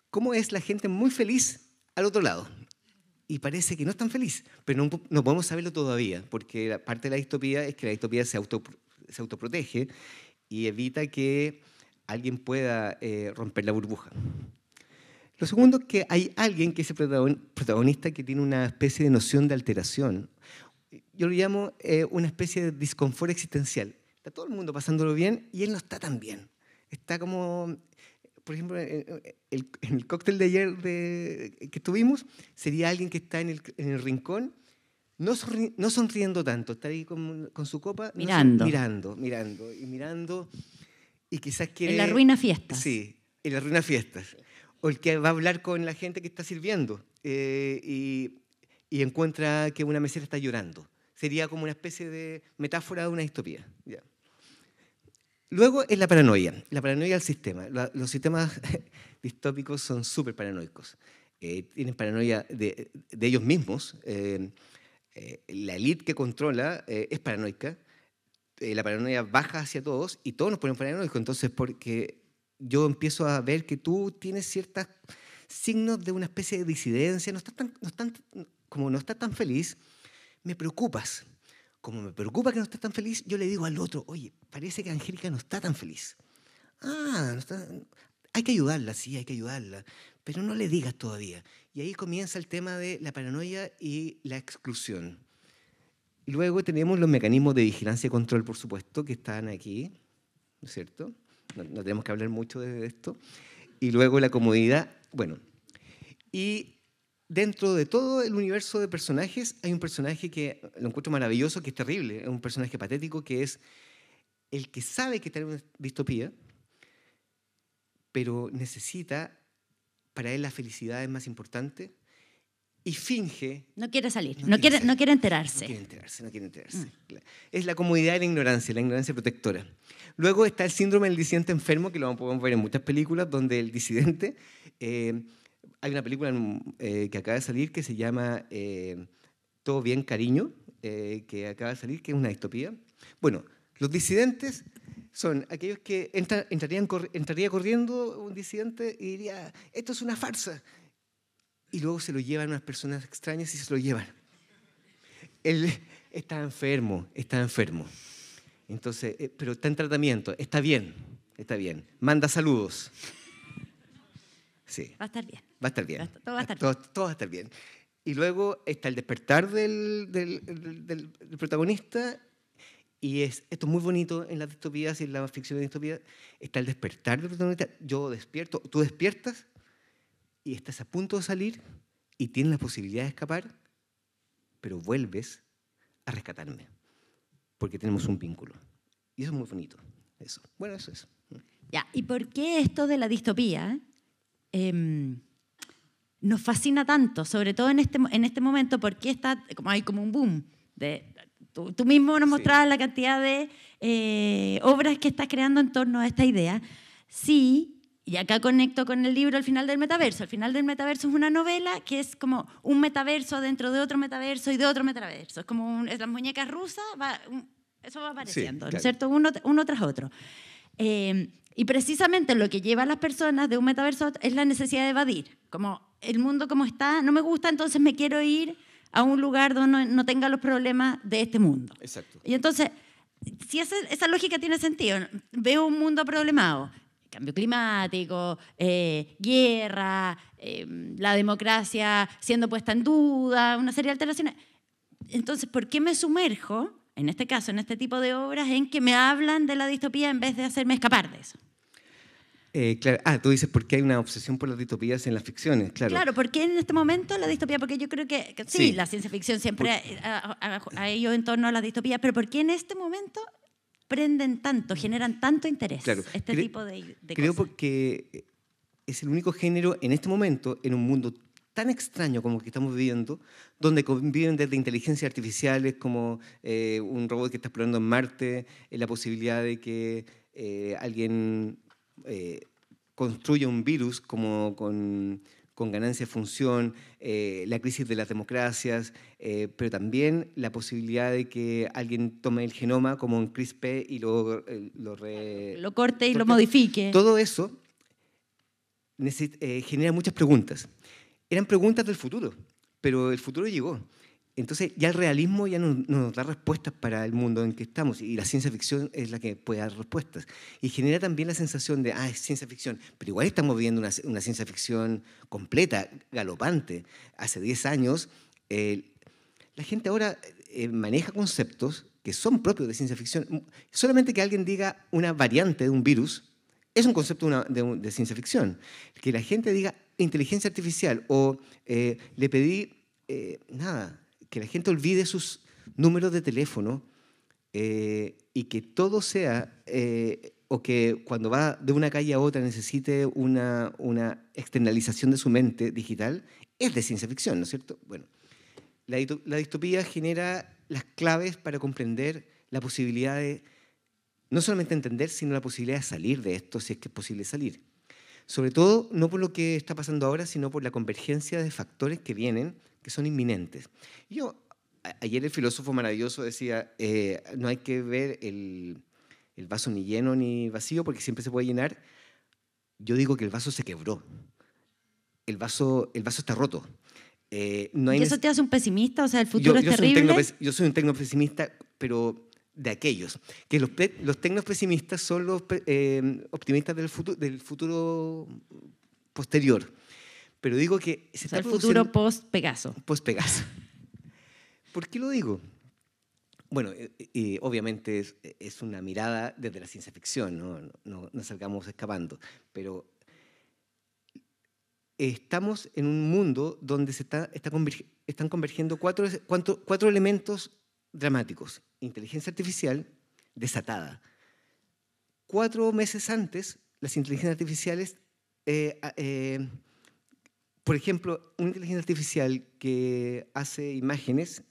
cómo es la gente muy feliz al otro lado y parece que no es tan feliz, pero no, no podemos saberlo todavía, porque parte de la distopía es que la distopía se, auto, se autoprotege y evita que alguien pueda eh, romper la burbuja. Lo segundo es que hay alguien que es el protagon- protagonista que tiene una especie de noción de alteración. Yo lo llamo eh, una especie de disconfort existencial. Está todo el mundo pasándolo bien y él no está tan bien. Está como, por ejemplo, en el, en el cóctel de ayer de- que tuvimos, sería alguien que está en el, en el rincón, no, sonri- no sonriendo tanto, está ahí con, con su copa. no Mirando. mirando, mirando, y mirando, y quizás quiere... En la ruina fiestas. Sí, en la ruina fiestas. O el que va a hablar con la gente que está sirviendo eh, y, y encuentra que una mesera está llorando. Sería como una especie de metáfora de una distopía. Luego es la paranoia, la paranoia del sistema. La- los sistemas distópicos son súper paranoicos. Eh, tienen paranoia de, de ellos mismos. eh, eh, la élite que controla eh, es paranoica. Eh, la paranoia baja hacia todos y todos nos ponen paranoicos. Entonces, porque yo empiezo a ver que tú tienes ciertos signos de una especie de disidencia, no estás tan, no estás como no estás tan feliz, me preocupas. Como me preocupa que no estés tan feliz, yo le digo al otro, oye, parece que Angélica no está tan feliz. Ah, no está- hay que ayudarla, sí, hay que ayudarla, pero no le digas todavía. Y ahí comienza el tema de la paranoia y la exclusión. Luego tenemos los mecanismos de vigilancia y control, por supuesto, que están aquí, ¿no es cierto? No, no tenemos que hablar mucho de esto. Y luego la comodidad, bueno. Y dentro de todo el universo de personajes hay un personaje que lo encuentro maravilloso, que es terrible, es un personaje patético, que es el que sabe que está en una distopía, pero necesita, para él la felicidad es más importante, y finge No quiere salir, No no, quiere quiere, no quiere no enterarse. quiere enterarse, no quiere enterarse. Claro. Es la comodidad y la ignorancia, la ignorancia protectora. Luego está el síndrome del disidente enfermo, que lo podemos ver en muchas películas, donde el disidente... eh, hay una película eh, que acaba de salir que se llama eh, Todo bien, cariño, que acaba de salir, que es una distopía. Bueno, los disidentes son aquellos que entra- entrarían, entraría corriendo un disidente y diría, esto es una farsa. Y luego se lo llevan unas personas extrañas y se lo llevan él está enfermo, está enfermo. Entonces, eh, pero está en tratamiento, está bien, está bien. Manda saludos. Sí, Va a estar bien. va a estar bien. Todo va a estar todo, todo va a estar bien. Y luego está el despertar del, del- del- del- del protagonista. Y es, esto es muy bonito en las distopías y en la ficción de distopía. Está el despertar del protagonista. Yo despierto, tú despiertas y estás a punto de salir y tienes la posibilidad de escapar, pero vuelves a rescatarme, porque tenemos un vínculo. Y eso es muy bonito. Eso. Bueno, eso es. Ya, ¿y por qué esto de la distopía em, nos fascina tanto? Sobre todo en este, en este momento, porque está, como hay como un boom. De, tú, tú mismo nos Sí. mostrabas la cantidad de eh, obras que estás creando en torno a esta idea. Sí, Y acá conecto con el libro El final del metaverso. El final del metaverso es una novela que es como un metaverso dentro de otro metaverso y de otro metaverso. Es como un, es las muñecas rusas, va, eso va apareciendo, ¿no es cierto? Uno, uno, tras otro. Eh, y precisamente lo que lleva a las personas de un metaverso es la necesidad de evadir. Como el mundo como está, no me gusta, entonces me quiero ir a un lugar donde no, tenga los problemas de este mundo. Exacto. Y entonces, si esa, esa lógica tiene sentido, veo un mundo problemado, cambio climático, eh, guerra, em, la democracia siendo puesta en duda, una serie de alteraciones. Entonces, ¿por qué me sumerjo, en este caso, en este tipo de obras, en que me hablan de la distopía en vez de hacerme escapar de eso? Eh, claro. Ah, tú dices por qué hay una obsesión por las distopías en las ficciones, claro. Claro, ¿por qué en este momento la distopía? Porque yo creo que, sí, la ciencia ficción siempre ha, ido en torno a la distopía, pero ¿por qué en este momento prenden tanto, generan tanto interés este tipo de, de creo porque es el único género en este momento, en un mundo tan extraño como el que estamos viviendo, donde conviven desde inteligencias artificiales como eh, un robot que está explorando en Marte, eh, la posibilidad de que eh, alguien construya un virus como con con ganancia de función, eh, la crisis de las democracias, eh, pero también la posibilidad de que alguien tome el genoma como un CRISP y lo, eh, lo, corte y lo modifique. Todo eso genera muchas preguntas. Eran preguntas del futuro, pero el futuro llegó. Entonces ya el realismo ya no, nos da respuestas para el mundo en que estamos y la ciencia ficción es la que puede dar respuestas. Y genera también la sensación de, ah, es ciencia ficción, pero igual estamos viviendo una, una ciencia ficción completa, galopante. Hace 10 años, la gente ahora eh, maneja conceptos que son propios de ciencia ficción. Solamente que alguien diga una variante de un virus es un concepto de, ciencia ficción. Que la gente diga inteligencia artificial o eh, le pedí, eh, nada, que la gente olvide sus números de teléfono eh, y que todo sea, eh, o que cuando va de una calle a otra necesite una, una externalización de su mente digital, es de ciencia ficción, ¿no es cierto? Bueno, la, la distopía genera las claves para comprender la posibilidad de no solamente entender, sino la posibilidad de salir de esto, si es que es posible salir. Sobre todo, no por lo que está pasando ahora, sino por la convergencia de factores que vienen que son inminentes. Yo, ayer el filósofo maravilloso decía, eh, no hay que ver el, el vaso ni lleno ni vacío porque siempre se puede llenar. Yo digo que el vaso se quebró. El vaso, el vaso está roto. Eh, no hay ¿Y eso te hace un pesimista? O sea, el futuro es terrible. yo soy un tecno pesimista, pero de aquellos. Que los, los pesimistas son los eh, optimistas del futuro, del futuro posterior. Pero digo que se está el futuro post-Pegaso. Post-Pegaso. ¿Por qué lo digo? Bueno, eh, eh, obviamente es, una mirada desde la ciencia ficción, no, no, no salgamos escapando, pero estamos en un mundo donde se está, está están convergiendo cuatro, cuatro, cuatro, elementos dramáticos. Inteligencia artificial desatada. Cuatro meses antes, las inteligencias artificiales eh, por ejemplo, una inteligencia artificial que hace imágenes,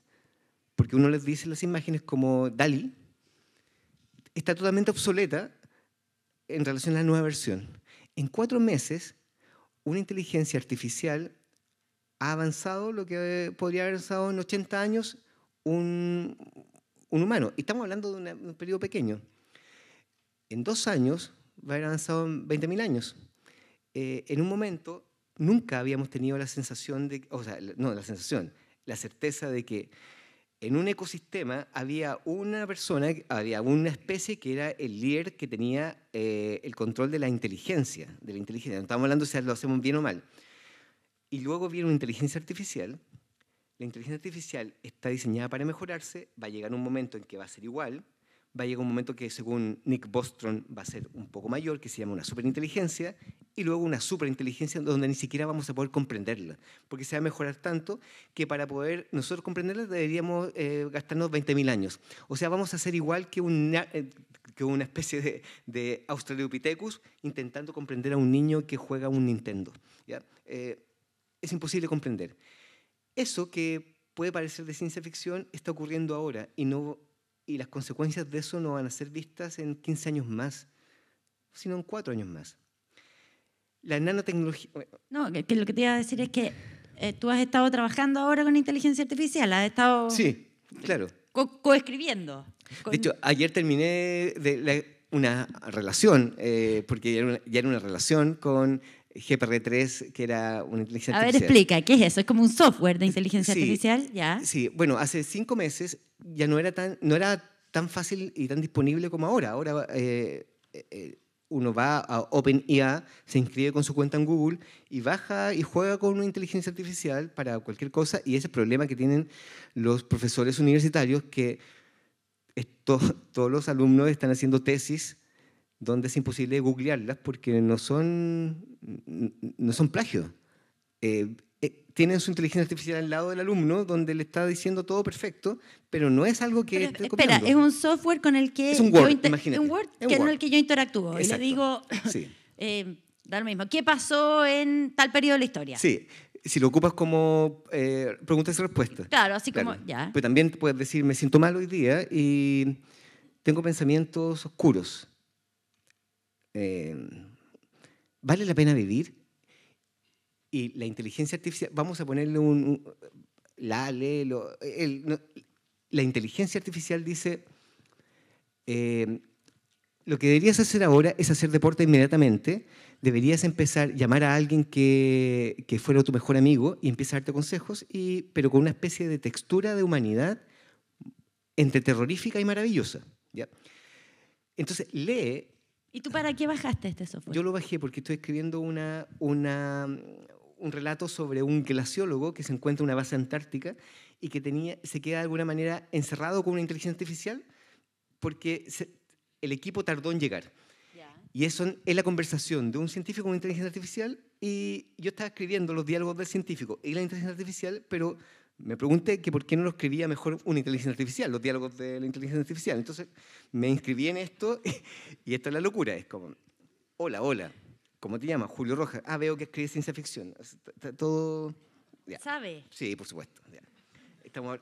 porque uno les dice las imágenes como DALI, está totalmente obsoleta en relación a la nueva versión. En cuatro meses, una inteligencia artificial ha avanzado lo que podría haber avanzado en 80 años un, humano. Y estamos hablando de, un periodo pequeño. En dos años va a haber avanzado en 20.000 años. Eh, en un momento nunca habíamos tenido la sensación de, o sea, no la sensación, la certeza de que en un ecosistema había una persona, había una especie que era el líder que tenía eh, el control de la inteligencia, de la inteligencia. No estamos hablando si lo hacemos bien o mal. Y luego viene una inteligencia artificial. La inteligencia artificial está diseñada para mejorarse, va a llegar un momento en que va a ser igual, va a llegar un momento que según Nick Bostrom va a ser un poco mayor, que se llama una superinteligencia, y luego una superinteligencia donde ni siquiera vamos a poder comprenderla, porque se va a mejorar tanto que para poder nosotros comprenderla deberíamos eh, gastarnos 20.000 años. O sea, vamos a ser igual que una, eh, que una especie de, de, Australopithecus intentando comprender a un niño que juega un Nintendo. Eh, es imposible comprender. Eso que puede parecer de ciencia ficción está ocurriendo ahora y no y las consecuencias de eso no van a ser vistas en 15 años más, sino en 4 años más. La nanotecnología... No, que, que lo que te iba a decir es que eh, tú has estado trabajando ahora con inteligencia artificial, has estado Sí, claro. co- coescribiendo. con- De hecho, ayer terminé de la- una relación, eh, porque ya era una, ya era una relación con GPR3, que era una inteligencia a ver, artificial. explica, ¿qué es eso? ¿Es como un software de inteligencia Sí. artificial? Ya. Sí, bueno, hace cinco meses ya no era tan, no era tan fácil y tan disponible como ahora. Ahora eh, eh, uno va a OpenIA, se inscribe con su cuenta en Google y baja y juega con una inteligencia artificial para cualquier cosa y ese es el problema que tienen los profesores universitarios que esto- todos los alumnos están haciendo tesis donde es imposible googlearlas porque no son, no son plagios. Eh, eh, tienen su inteligencia artificial al lado del alumno donde le está diciendo todo perfecto, pero no es algo que Pero, esté espera, copiando. es un software con el que Es un Word, imagínate. un Word Es que con Word. el que yo interactúo y le Exacto. digo, Sí. eh, da lo mismo, ¿qué pasó en tal periodo de la historia? Sí, si lo ocupas como eh, preguntas y respuestas. Claro, así Claro. como, ya. Pero también puedes decir, me siento mal hoy día y tengo pensamientos oscuros. Eh, ¿Vale la pena vivir? Y la inteligencia artificial, vamos a ponerle un... la, le, lo- la inteligencia artificial dice, eh, lo que deberías hacer ahora es hacer deporte inmediatamente. Deberías empezar a llamar a alguien que, que fuera tu mejor amigo y empieza a darte consejos, y, pero con una especie de textura de humanidad entre terrorífica y maravillosa. ¿ya? Entonces, lee. ¿Y tú para qué bajaste este software? Yo lo bajé porque estoy escribiendo una, una, un relato sobre un glaciólogo que se encuentra en una base antártica y que tenía, se queda de alguna manera encerrado con una inteligencia artificial porque se- el equipo tardó en llegar. Y eso es la conversación de un científico con una inteligencia artificial y yo estaba escribiendo los diálogos del científico y la inteligencia artificial, pero me pregunté que por qué no lo escribía mejor una inteligencia artificial, los diálogos de la inteligencia artificial. Entonces me inscribí en esto y esto es la locura. Es como, hola, hola, ¿cómo te llamas? Julio Rojas. Ah, veo que escribes ciencia ficción. Todo... ya. ¿Sabe? Sí, por supuesto. ya. Estamos,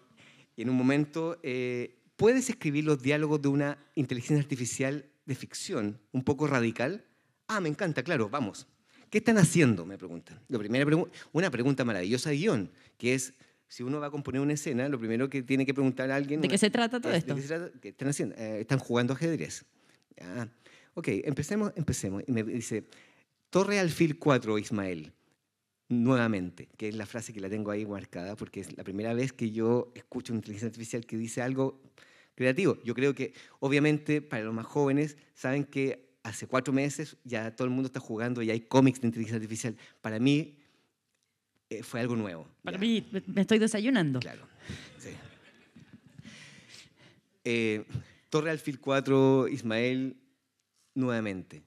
y en un momento, eh, ¿puedes escribir los diálogos de una inteligencia artificial de ficción un poco radical? Ah, me encanta, claro, vamos. ¿Qué están haciendo? Me preguntan. La primera pregu- una pregunta maravillosa de guion, que es, si uno va a componer una escena, lo primero que tiene que preguntar a alguien... ¿De qué se trata todo es, esto? ¿De qué se trata? ¿Qué están haciendo? Eh, están jugando ajedrez. Ah, ok, empecemos, empecemos. Y me dice, Torre Alfil 4, Ismael nuevamente, que es la frase que la tengo ahí marcada, porque es la primera vez que yo escucho una inteligencia artificial que dice algo creativo. Yo creo que, obviamente, para los más jóvenes, saben que hace cuatro meses ya todo el mundo está jugando y hay cómics de inteligencia artificial. Para mí eh, fue algo nuevo. Para ya. mí, me- estoy desayunando. Claro, sí. Eh, Torre Alfil 4, Ismael, nuevamente.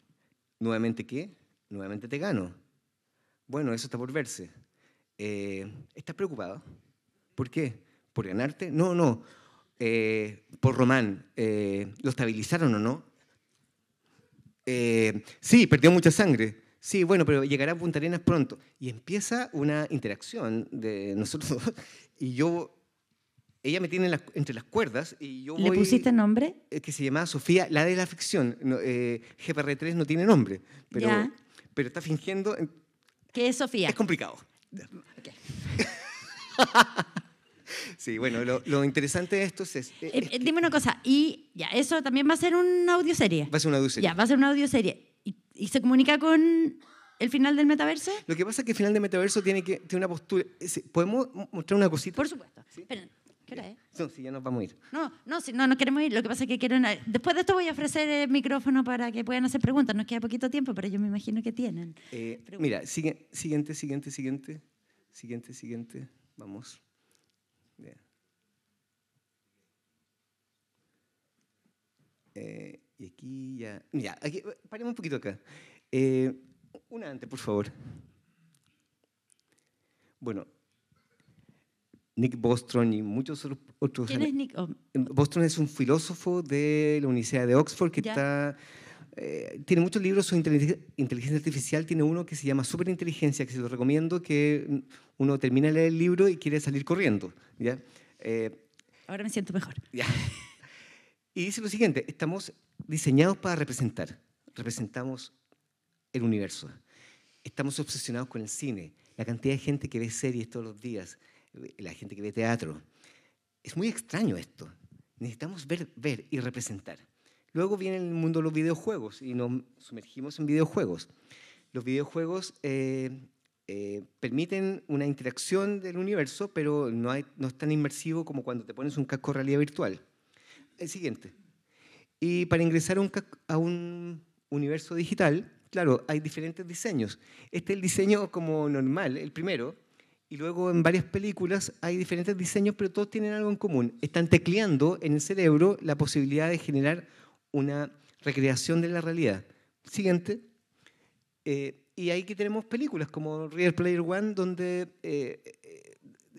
¿Nuevamente qué? Nuevamente te gano. Bueno, eso está por verse. Eh, ¿Estás preocupado? ¿Por qué? ¿Por ganarte? No, no. Eh, por Román. Eh, ¿Lo estabilizaron o no? Sí, perdió mucha sangre. Sí, bueno, pero llegará a Punta Arenas pronto. Y empieza una interacción de nosotros dos. Y yo, ella me tiene en las- entre las cuerdas y yo ¿Le voy... pusiste nombre? eh, que se llamaba Sofía, la de la ficción. No, eh, GPR3 no tiene nombre, pero, Ya. pero está fingiendo. en- ¿Qué es Sofía? Es complicado. sí, bueno, lo, lo interesante de esto es, es- Eh, es eh, dime una cosa, y ya, eso también va a ser una audioserie. va a ser una dulce. Ya, va a ser una audioserie. ¿Y, se comunica con el final del metaverso? Lo que pasa es que el final de Metaverso tiene, que, tiene una postura. es- ¿Podemos mo- mostrar una cosita? Por supuesto. Esperen, ¿qué hora es? No, sí, ya nos vamos a ir. No, no, si no, no queremos ir. Lo que pasa es que quiero... una- Después de esto voy a ofrecer el micrófono para que puedan hacer preguntas. Nos queda poquito tiempo, pero yo me imagino que tienen. Eh, mira, sigue- siguiente, siguiente, siguiente. Siguiente, siguiente. Vamos. Eh, y aquí ya. Ya, aquí, paremos un poquito acá. Eh, una antes, por favor. Bueno, Nick Bostrom y muchos otros-. ¿Quién es Nick? Oh, Bostrom es un filósofo de la Universidad de Oxford que Ya. está, eh, tiene muchos libros sobre inteligencia, artificial. Tiene uno que se llama Superinteligencia, que se lo recomiendo, que uno termina de leer el libro y quiere salir corriendo. ¿ya? Eh, ahora me siento mejor. ya. Y dice lo siguiente, estamos diseñados para representar. Representamos el universo. estamos obsesionados con el cine, la cantidad de gente que ve series todos los días, la gente que ve teatro. Es muy extraño esto. Necesitamos ver, ver y representar. Luego viene el mundo de los videojuegos y nos sumergimos en videojuegos. Los videojuegos eh, eh, permiten una interacción del universo, pero no, es tan inmersivo como cuando te pones un casco de realidad virtual. El siguiente. Y para ingresar a un, a un universo digital, claro, hay diferentes diseños. Este es el diseño como normal, el primero, y luego en varias películas hay diferentes diseños, pero todos tienen algo en común. Están tecleando en el cerebro la posibilidad de generar una recreación de la realidad. Siguiente. Eh, y ahí que tenemos películas como Real Player One, donde eh,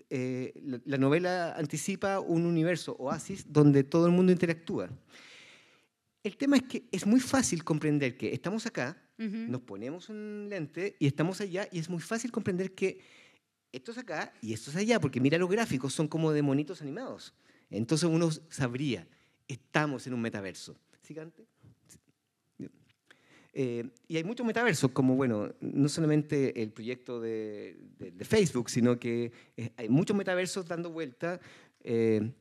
eh, la novela anticipa un universo, Oasis, donde todo el mundo interactúa. El tema es que es muy fácil comprender que estamos acá, nos ponemos un lente y estamos allá, y es muy fácil comprender que esto es acá y esto es allá, porque mira los gráficos, son como de monitos animados. Entonces uno sabría, estamos en un metaverso. ¿Sigante? Eh, y hay muchos metaversos, como, bueno, no solamente el proyecto de, Facebook, sino que eh, hay muchos metaversos dando vuelta eh,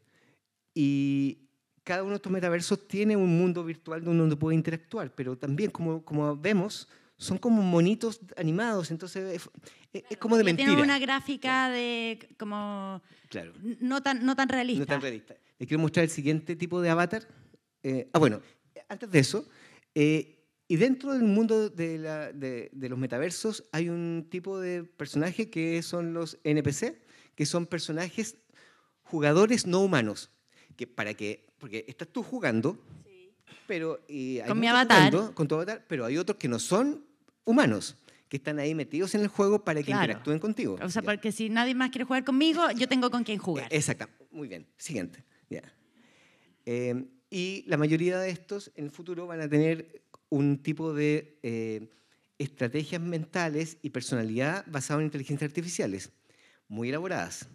y cada uno de estos metaversos tiene un mundo virtual donde uno puede interactuar, pero también, como, como vemos, son como monitos animados, entonces es, como de mentira. Tiene una gráfica de como claro. no, tan, no tan realista. No tan realista. Les quiero mostrar el siguiente tipo de avatar. ah, bueno, antes de eso, y dentro del mundo de, los metaversos hay un tipo de personaje que son los NPC, que son personajes jugadores no humanos. Que para que, porque estás tú jugando, pero con mi avatar, con tu avatar, pero hay otros que no son humanos que están ahí metidos en el juego para que interactúen contigo. O sea, porque si nadie más quiere jugar conmigo, yo tengo con quién jugar. Exacto, muy bien. Siguiente. Eh, y la mayoría de estos en el futuro van a tener un tipo de eh, estrategias mentales y personalidad basado en inteligencias artificiales, muy elaboradas.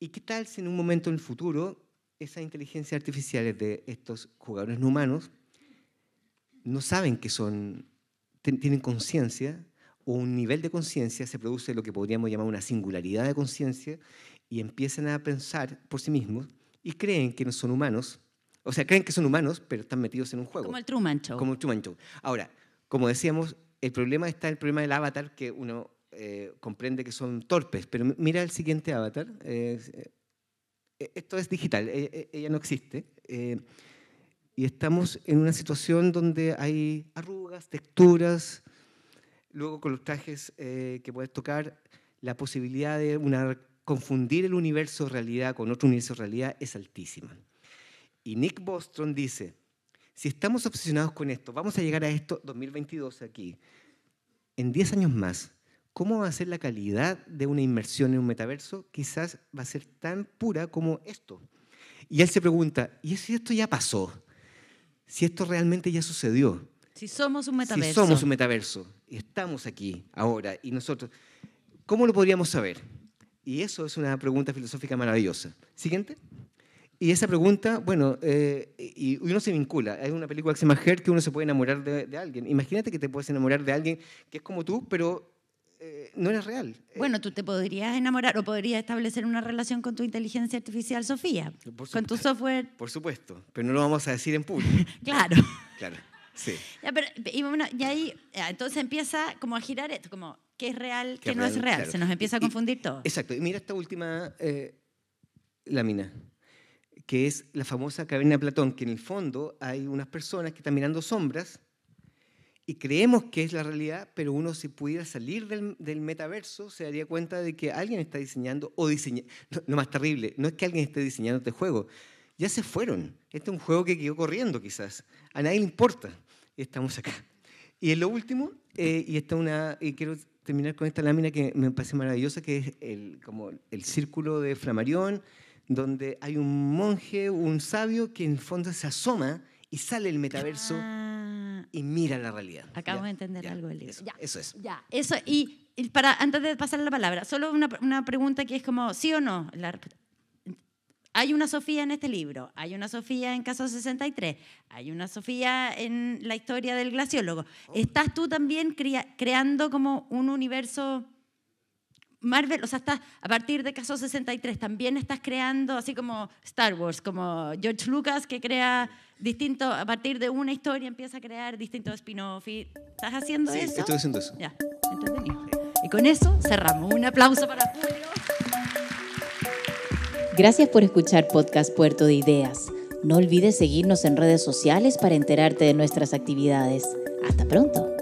¿Y qué tal si en un momento en el futuro esas inteligencias artificiales de estos jugadores no humanos no saben que son, tienen conciencia o un nivel de conciencia, se produce lo que podríamos llamar una singularidad de conciencia y empiezan a pensar por sí mismos y creen que no son humanos o sea, creen que son humanos, pero están metidos en un juego. Como el Truman Show. Como el Truman Show. Ahora, como decíamos, el problema está el problema del avatar, que uno eh, comprende que son torpes, pero mira el siguiente avatar. Eh, esto es digital, e, e, ella no existe. Eh, y estamos en una situación donde hay arrugas, texturas, luego con los trajes que puedes tocar, la posibilidad de una, confundir el universo realidad con otro universo realidad es altísima. Y Nick Bostrom dice, si estamos obsesionados con esto, vamos a llegar a esto 2022 aquí, en 10 años más, ¿cómo va a ser la calidad de una inmersión en un metaverso? Quizás va a ser tan pura como esto. Y él se pregunta, ¿y si esto ya pasó? Si esto realmente ya sucedió. Si somos un metaverso. Si somos un metaverso y estamos aquí ahora y nosotros, ¿cómo lo podríamos saber? Y eso es una pregunta filosófica maravillosa. Siguiente. Y esa pregunta, bueno, eh, y uno se vincula. Hay una película que se llama Her que uno se puede enamorar de, alguien. Imagínate que te puedes enamorar de alguien que es como tú, pero eh, no eres real. Bueno, tú te podrías enamorar o podrías establecer una relación con tu inteligencia artificial, Sofía, con tu software. Por supuesto, pero no lo vamos a decir en público. claro. Claro, sí. y, ahí, entonces empieza como a girar esto, como qué es real, qué, no es real. Se nos empieza a confundir todo. Exacto. Y mira esta última eh, lámina que es la famosa caverna de Platón, que en el fondo hay unas personas que están mirando sombras y creemos que es la realidad, pero uno si pudiera salir del, metaverso se daría cuenta de que alguien está diseñando o diseñando, no, más terrible, no es que alguien esté diseñando este juego, ya se fueron, este es un juego que quedó corriendo quizás, a nadie le importa, estamos acá. Y en lo último, eh, y, esta una, y quiero terminar con esta lámina que me parece maravillosa, que es el, como el círculo de Flamarión, donde hay un monje, un sabio, que en fondo se asoma y sale el metaverso ah. y mira la realidad. Acabo de entender algo del libro. Eso, es. Ya, eso. Y, para, antes de pasar la palabra, solo una, una, pregunta que es como, ¿sí o no? hay una Sofía en este libro, hay una Sofía en Caso 63, hay una Sofía en la historia del glaciólogo. Estás tú también creando como un universo Marvel, o sea, estás a partir de Caso 63, también estás creando, así como Star Wars, como George Lucas que crea distinto, a partir de una historia empieza a crear distintos spin-off. ¿Estás haciendo sí, eso? estoy haciendo eso. Ya, entretenido. Y con eso cerramos. Un aplauso para Julio. Gracias por escuchar Podcast Puerto de Ideas. No olvides seguirnos en redes sociales para enterarte de nuestras actividades. Hasta pronto.